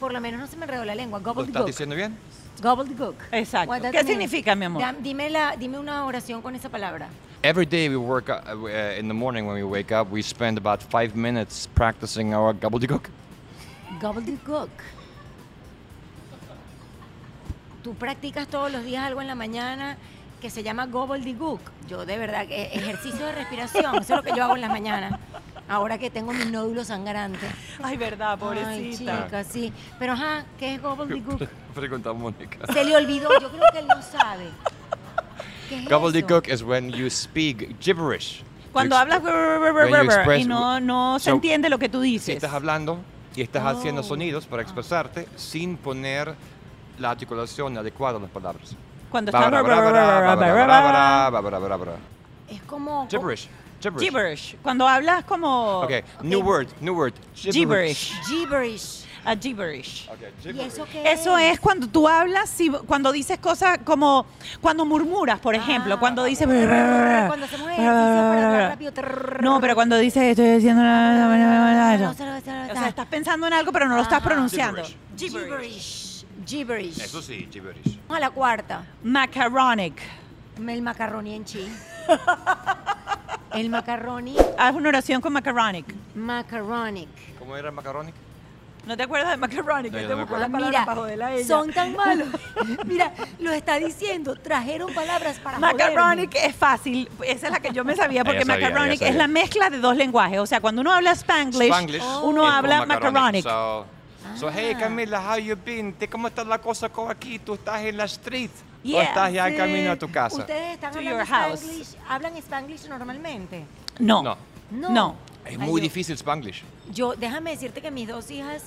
Por lo menos no se me enredó la lengua. ¿Lo estás diciendo bien? Gobbledygook. Exacto. ¿Qué mean? significa, mi amor? Dime, la, dime una oración con esa palabra. Every day we work uh, uh, in the morning when we wake up, we spend about five minutes practicing our gobbledygook. Gobbledygook. Tú practicas todos los días algo en la mañana que se llama gobbledygook. Yo de verdad, que ejercicio de respiración, eso es lo que yo hago en las mañanas. Ahora que tengo mis nódulos sangrantes. Ay, verdad, Ay, pobrecita. chica, sí. Pero ajá, ¿qué es gobbledygook? Pregunta Mónica. Se le olvidó, yo creo que él no sabe. ¿Qué es Gobbledygook is when you speak gibberish. Cuando You hablas express- y no, no se So, entiende lo que tú Si dices. estás hablando y estás haciendo Oh. sonidos para expresarte sin poner la articulación adecuada de las palabras. Cuando Es como... Gibberish. Gibberish. gibberish. Cuando hablas como... Okay. okay. New word. New word. Gibberish. Gibberish. A ah, gibberish. Okay. gibberish. ¿Y eso, qué eso es? cuando tú hablas, y cuando dices cosas como cuando murmuras, por ah, ejemplo, ah, cuando dices. Cuando se mueve, para rápido. No, pero cuando dices estoy diciendo. O sea, estás pensando en algo, pero no lo estás pronunciando. Gibberish. gibberish. Gibberish. Eso sí, gibberish. Vamos a la cuarta. Macaronic. El macaroni en chi. El macaroni. Haz una oración con macaronic. Macaronic. ¿Cómo era macaronic? ¿No te acuerdas de macaronic? No, Que yo te no me buscó acuerdo. la palabra para joderla a ella. son tan malos. Mira, lo está diciendo. Trajeron palabras para Macaronic joderme. es fácil, esa es la que yo me sabía, porque sabía, macaronic es la mezcla de dos lenguajes. O sea, cuando uno habla Spanglish, Spanglish. uno habla macaronic. So, so, hey Ah. Camila, how you been? ¿Te- ¿Cómo está la cosa con aquí? ¿Tú estás en la street? ¿O Yeah. estás ya Sí. camino a tu casa? Ustedes están To hablando your house. Spanglish. ¿Hablan Spanglish normalmente? No. No, No. No. es Ay, muy yo- difícil Spanglish. Yo, déjame decirte que mis dos hijas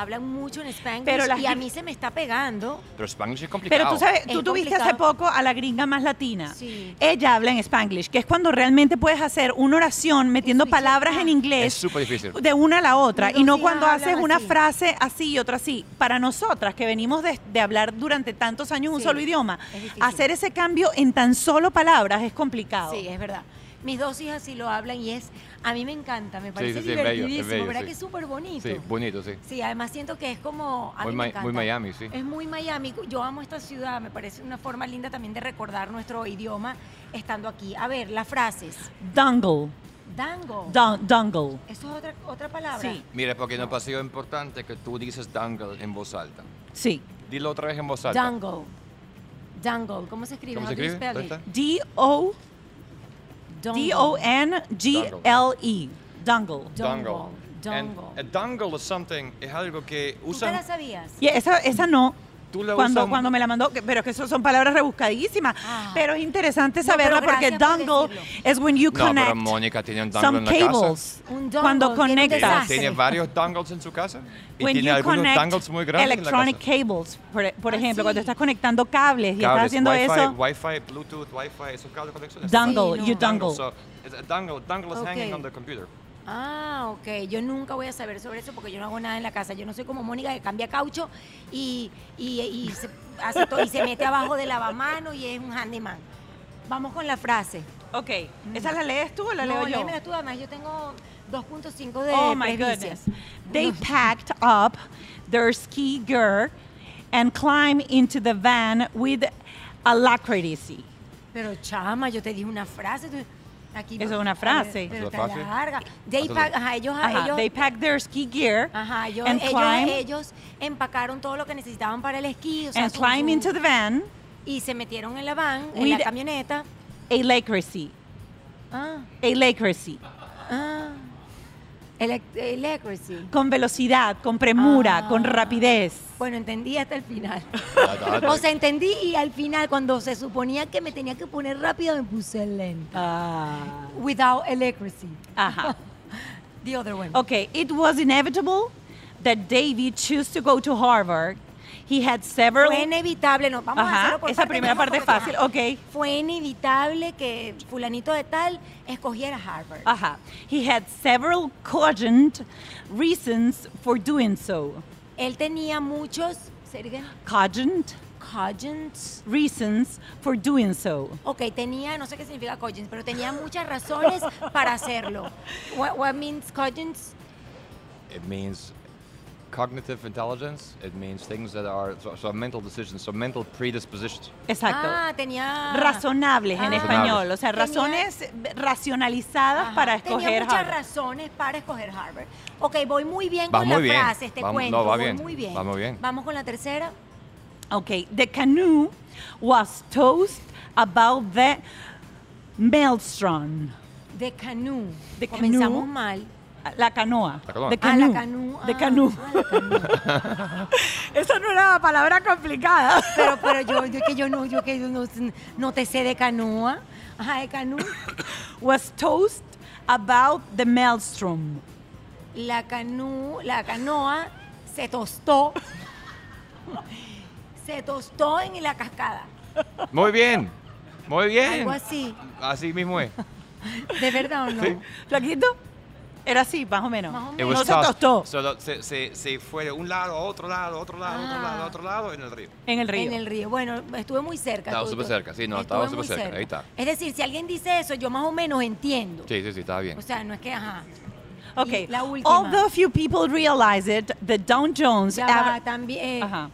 hablan mucho en Spanglish Pero y a mí se me está pegando. Pero Spanglish es complicado. Pero tú sabes, Es tú tuviste hace poco a la gringa más latina. Sí. Ella habla en Spanglish, que es cuando realmente puedes hacer una oración metiendo palabras en Es inglés súper difícil. de una a la otra y no cuando haces una así. frase así y otra así. Para nosotras que venimos de, de hablar durante tantos años un solo idioma, es hacer ese cambio en tan solo palabras es complicado. Sí, es verdad. Mis dos hijas sí lo hablan y es, a mí me encanta, me parece sí, sí, bello, es divertidísimo, bello, ¿verdad sí. que es súper bonito? Sí, bonito, sí. Sí, además siento que es como, a Muy mí Ma- me encanta. muy Miami, sí. Es muy Miami. Yo amo esta ciudad, me parece una forma linda también de recordar nuestro idioma estando aquí. A ver, las frases. Dungle. Dango. Dun- dungle. Eso es otra, otra palabra. Sí. Mira, porque no ha sido importante que tú dices dangle en voz alta. Sí. Dilo otra vez en voz alta. Dangle. Dangle. ¿Cómo se escribe? ¿Cómo se escribe? D-O- Dongle. D-O-N-G-L-E. Dungle. Dongle. And Dongle. a dangle is something, es algo que ¿Tú te la usan. sabías? Y esa, esa no. Tú la Cuando, usas- cuando me la mandó, pero que eso son palabras rebuscadísimas. Ah. Pero es interesante No, saberla pero porque decirlo. es when you No, pero connect Mónica tiene un dangle some en la casa. cables. Un dongle Cuando conectas. Tiene varios dongles en su casa. Y When tiene algunos dongles muy grandes electronic en la casa. cables, por, por Ah, ejemplo, sí. cuando estás conectando cables y estás haciendo Wi-Fi, eso, Wi-Fi, Bluetooth, Wi-Fi, esos cables de conexiones. Dungle, Sí, you no. dungle. So, it's a dangle, dangle is Ok. hanging on the computer. Ah, ok. Yo nunca voy a saber sobre eso porque yo no hago nada en la casa. Yo no soy como Mónica que cambia caucho y, y, y se, hace todo, y se mete abajo del lavamano y es un handyman. Vamos con la frase. Ok, ¿esa la lees tú o la leo no, yo? léemela tú, además yo tengo 2.5 de Oh my goodness. They packed up their ski gear and climbed into the van with alacrity. Pero chama, yo te dije una frase. tú- aquí Eso es una frase. Pero está larga. They pack- ajá, ellos, Ajá, ellos, they packed their ski gear ajá, ellos, and ellos, climbed ellos empacaron todo lo que necesitaban para el esquí. O sea, and su- climbed su- into the van y se metieron en la van, en With- la camioneta. alacrity. Ah, Alacrity. ah. Elec- Electricity. Con velocidad, con premura, Ah. con rapidez. Bueno, entendí hasta el final. O sea, entendí y al final, cuando se suponía que me tenía que poner rápido, me puse lenta. Ah. Without electricity. Ajá. The other one. Okay, it was inevitable that David chose to go to Harvard. He had several. Fue inevitable, no, vamos a Ajá, hacerlo por esa partes, primera parte es fácil, ok. Fue inevitable que fulanito de tal escogiera Harvard. Ajá. He had several cogent reasons for doing so. Él tenía muchos, again, Cogent cogent. reasons for doing so. Ok, tenía, no sé qué significa cogent, pero tenía muchas razones para hacerlo. What, what means cogent? It means cognitive intelligence. It means things that are so, so mental decisions, so mental predispositions. Exacto. Ah, tenía... Razonables en Ah. español, o sea, Tenía- razones racionalizadas Ajá, para Tenía escoger muchas Harvard. razones para escoger Harvard. Ok, voy muy bien Vas con muy la bien. frase, te cuento. no, va voy bien, muy bien. va muy bien. Vamos con la tercera. Okay, the canoe was tossed about the maelstrom. De canoe. De Comenzamos canoe. mal. La canoa. La canoa. The Ah, la ah, canoe. ah, la canoe. Esa no era una palabra complicada. Pero, pero yo, yo que yo no, yo que yo no, no te sé de canoa. Ajá, de canoe. Was tossed about the maelstrom. La canoe, la canoa se tostó. Se tostó en la cascada. Muy bien, muy bien. Algo así. Así mismo es. ¿De verdad o no? Sí. ¿Flaquito? Era así, más o menos. Más o It menos. No se tossed. tostó. Solo se, se, se fue de un lado a otro lado, otro lado, otro Ah. lado, otro lado, en el río. En el río. En el río. Bueno, estuve muy cerca. Estaba súper cerca, sí, no, estuve estaba súper cerca, ahí está. Es decir, si alguien dice eso, yo más o menos entiendo. Sí, sí, sí, estaba bien. O sea, no es que, ajá. Okay. Y la última. Although few people realize it, the Dow Jones Ya va, también. eh, Ajá.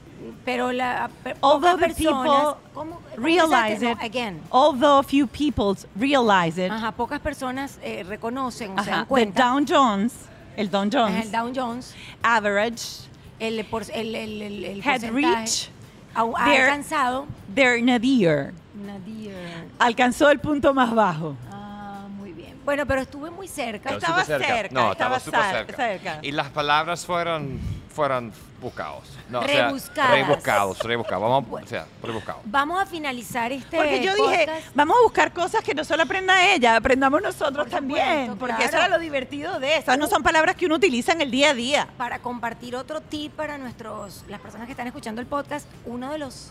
Pero la per- Although the personas. people ¿cómo- cómo realize empezaste? it, No, again. although few people realize it, Ajá, pocas personas eh, reconocen o se dan the cuenta. Dow Jones, el Dow Jones el Dow Jones, average el, por- el, el, el, el had reached ha, ha their- alcanzado. their nadir, Nadir. alcanzó el punto más bajo. Ah, muy bien. Bueno, pero estuve muy cerca. Estaba súper cerca, No, estaba cerca. cerca. Y las palabras fueron, fueron buscados. No, o sea, Rebuscadas. rebuscados, rebuscados. Vamos, Bueno. o sea, rebuscados. Vamos a finalizar este Porque yo dije, vamos a buscar cosas que no solo aprenda ella, aprendamos nosotros Por también. supuesto, porque claro. eso era lo divertido de estas. No son palabras que uno utiliza en el día a día. para compartir otro tip para nuestros las personas que están escuchando el podcast, uno de los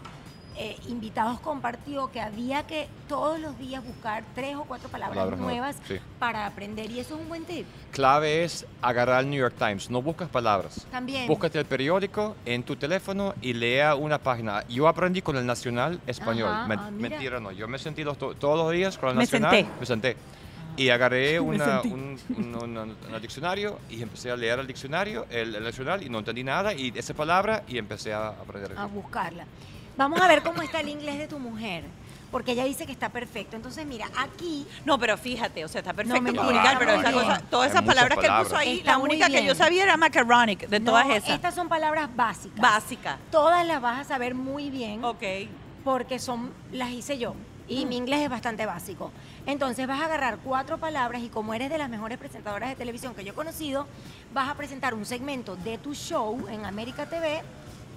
eh, invitados compartió que había que todos los días buscar tres o cuatro palabras, Palabras nuevas sí. para aprender y eso es un buen tip. Clave es agarrar el New York Times. No buscas palabras. También. Búscate el periódico en tu teléfono y lea una página. Yo aprendí con el Nacional Español. Ajá, Men- ah, mentira, no. Yo me sentí los to- todos los días con el Me Nacional. senté. Me senté. Y agarré Me una, un, un- un- un diccionario y empecé a leer el diccionario, el, el nacional, y no entendí nada. Y esa palabra y empecé a aprender. A buscarla. Vamos a ver cómo está el inglés de tu mujer, porque ella dice que está perfecto. Entonces, mira, aquí No, pero fíjate, o sea, está perfecto mentira, comunicar, pero esa cosa, todas esas palabras que él puso ahí, Está la única que yo sabía era macaronic, de no, todas esas. estas son palabras básicas. Básicas. Todas las vas a saber muy bien. Ok. porque son las hice yo y mi inglés es bastante básico. Entonces vas a agarrar cuatro palabras y como eres de las mejores presentadoras de televisión que yo he conocido, vas a presentar un segmento de tu show en América TV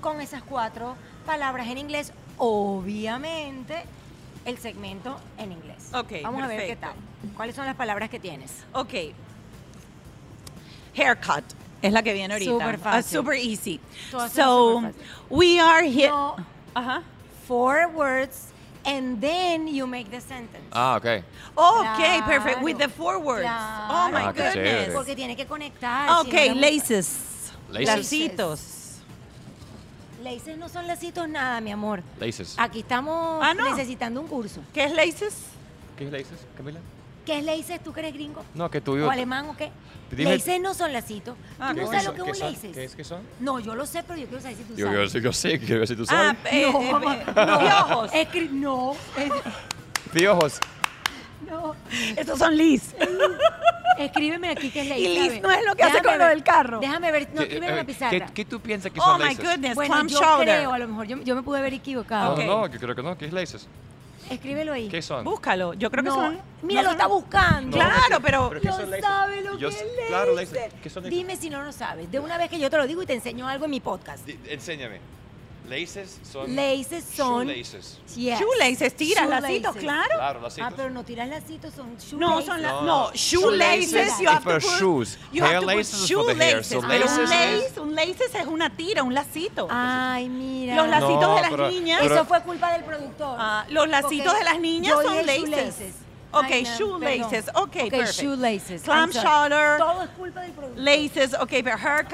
con esas cuatro palabras en inglés, obviamente el segmento en inglés. Ok, Vamos a ver qué perfecto. tal. ¿Cuáles son las palabras que tienes? Ok. Haircut es la que viene ahorita. Súper Ah, fácil. super easy. So, súper fáciles. we are here. No, Ajá. four words and then you make the sentence. Ah, ok. Ok, perfect. Claro. With the four words. Claro. Oh my Ah, goodness. Porque tiene que conectar. Ok, si no- laces. Laces. Lacitos. Laces no son lacitos nada, mi amor. Laces. Aquí estamos Ah, no. necesitando un curso. ¿Qué es laces? ¿Qué es laces, Camila? ¿Qué es laces? ¿Tú que eres gringo? No, que tú ¿O alemán o qué? Dime- Laces no son lacitos. Ah, ¿Tú sabes lo que ¿Qué es un son? laces? ¿Qué es que son? No, yo lo sé, pero yo quiero saber si tú Yo, yo, sabes. sí, yo sé, quiero ver si tú Ah, sabes. eh, no, eh, mamá, eh, no. piojos. Escri- no, eh, Piojos. No. Estos son Liz. Escríbeme aquí qué es lace. Y Liz no es lo que hace con lo del carro. Déjame ver, no, ¿Qué, escríbeme en eh, la pizarra. ¿qué, qué tú piensas que Oh son my laces? goodness, bueno, yo chowder. creo, a lo mejor yo, yo me pude haber equivocado. Ok. No, no, yo creo que no. ¿Qué es laces? Escríbelo ahí. ¿Qué son? Búscalo. Yo creo que No, son. Mira, no lo está buscando. Claro, pero. ¿qué Lo son laces? sabe lo Yo que es claro, laces. ¿Qué son laces? Dime si no lo sabes. De una vez que yo te lo digo y te enseño algo en mi podcast. Enséñame. Laces son. Laces son. Shoelaces. Yes. Shoelaces, tiras Shoelaces. lacitos, claro. Claro, lacitos. Ah, pero no tiras lacitos, son shoelaces. No, son la, No, no, shoelaces. Shoelaces You have to put, shoes. You have Hair to put laces is for the hair. shoelaces. So Pero un laces lace, un laces es una tira, un lacito. Ay, mira. Los lacitos No, de las pero- niñas. pero- Eso fue culpa del productor. Ah, los lacitos de las niñas yo son laces. shoelaces. Ok, Ay, no, shoelaces. perdón. Ok, perfect. shoelaces. Clam shoulder. Todo es culpa del productor. Laces, ok, pero haircut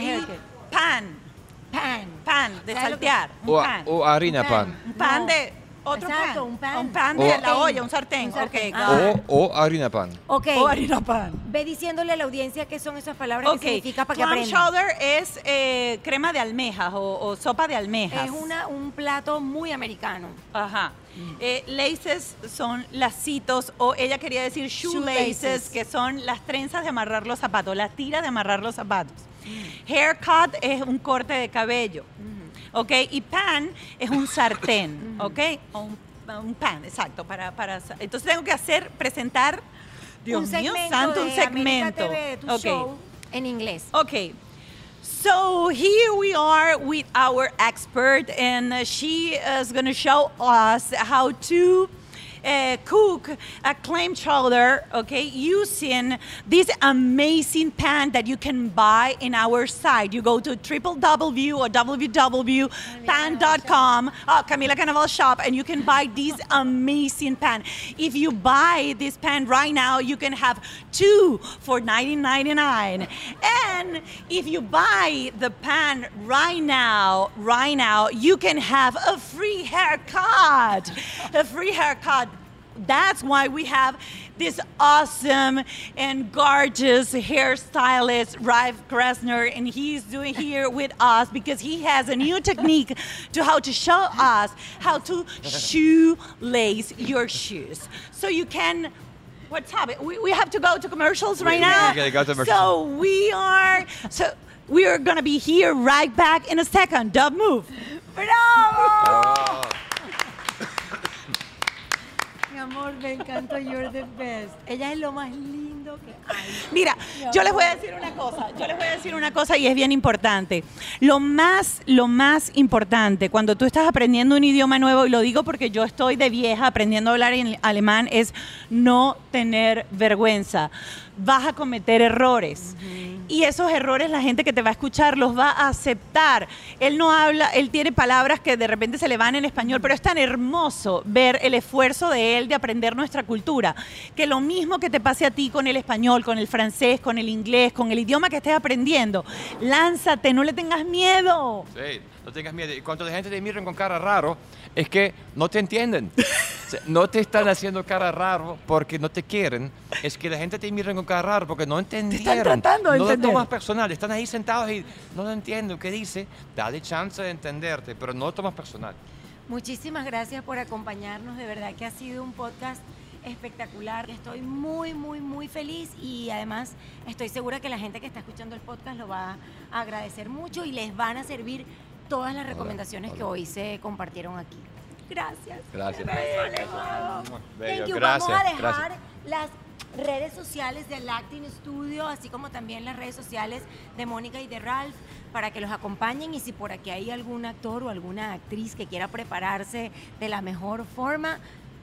y haircut. pan. Pan. Pan de ¿Sabes lo que- saltear. Un O, pan. o harina Un pan. Un pan No. de otro Exacto, pan. un pan. Un pan de O- la olla, un sartén. Un sartén. Ok, Ah. O, o harina pan. Ok. O harina pan. Ve diciéndole a la audiencia qué son esas palabras Ok, que significa para que clam aprendan. chowder es eh, crema de almejas o, o sopa de almejas. Es una, un plato muy americano. Ajá. Eh, laces son lacitos o ella quería decir shoelaces, Shoelaces. que son las trenzas de amarrar los zapatos, la tira de amarrar los zapatos. Haircut es un corte de cabello. ¿Ok? Y pan es un sartén. ¿Ok? O un, un pan, exacto. Para, para, entonces tengo que hacer, presentar, Dios un mío segmento santo, un segmento. TV, tu Ok. show en inglés. Okay. So here we are with our expert, and she is going to show us how to uh, cook a clam chowder, okay, using this amazing pan that you can buy in our site. You go to www or www.pan.com, uh, Camila Canaval shop, and you can buy this amazing pan. If you buy this pan right now, you can have two for $19.99. And if you buy the pan right now, right now, you can have a free haircut. A free haircut. That's why we have this awesome and gorgeous hairstylist, Ralph Krasner, and he's doing here with us because he has a new technique to how to show us how to shoelace your shoes. So you can What's happening? We, we have to go to commercials right We- now. we go to commercials. So we are so we are gonna be here right back in a second. Don't move. ¡Bravo! Amor, me encantó You're the best. Ella es lo más lindo que hay. Mira, yo les voy a decir una cosa, yo les voy a decir una cosa y es bien importante. Lo más, lo más importante cuando tú estás aprendiendo un idioma nuevo, y lo digo porque yo estoy de vieja aprendiendo a hablar en alemán, es no tener vergüenza. Vas a cometer errores. Y esos errores la gente que te va a escuchar los va a aceptar. Él no habla, él tiene palabras que de repente se le van en español, pero es tan hermoso ver el esfuerzo de él de aprender nuestra cultura. Que lo mismo que te pase a ti con el español, con el francés, con el inglés, con el idioma que estés aprendiendo. Lánzate, no le tengas miedo. Sí, no tengas miedo. Y cuando la gente te mira con cara raro, es que no te entienden. O sea, no te están haciendo cara raro porque no te quieren. Es que la gente te mira con cara raro porque no entendieron. tratando de no lo entender. tomas personal. Están ahí sentados y no lo entienden qué dice. Dale chance de entenderte, pero no lo tomas personal. Muchísimas gracias por acompañarnos. De verdad que ha sido un podcast espectacular. Estoy muy, muy, muy feliz y además estoy segura que la gente que está escuchando el podcast lo va a agradecer mucho y les van a servir todas las recomendaciones que hoy se compartieron aquí. Gracias. Gracias. Thank Bello, you. gracias, Vamos a dejar gracias. las redes sociales del Acting Studio, así como también las redes sociales de Mónica y de Ralph, para que los acompañen y si por aquí hay algún actor o alguna actriz que quiera prepararse de la mejor forma,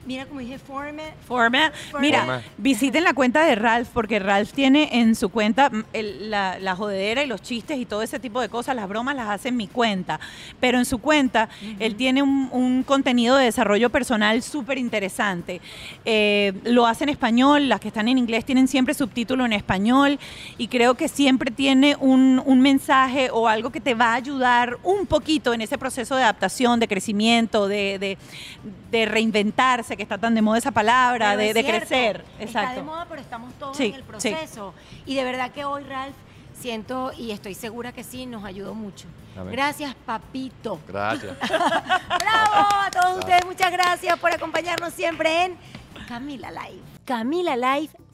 mira como dije, forme, Forma. Forma. Mira, visiten la cuenta de Ralph porque Ralph tiene en su cuenta el- la, la jodedera y los chistes y todo ese tipo de cosas, las bromas las hace en mi cuenta. Pero en su cuenta él tiene un, un contenido de desarrollo personal súper interesante. Eh, lo hace en español, las que están en inglés tienen siempre subtítulo en español y creo que siempre tiene un, un mensaje o algo que te va a ayudar un poquito en ese proceso de adaptación, de crecimiento, de, de- de reinventarse, que está tan de moda esa palabra, de, es de cierto, crecer. Está de Exacto. moda, pero estamos todos Sí, en el sí. proceso. Y de verdad que hoy, Ralph, siento y estoy segura que sí, nos ayudó mucho. Gracias, papito. Gracias. Bravo a todos ustedes, muchas gracias por acompañarnos siempre en Camila Live. Camila Live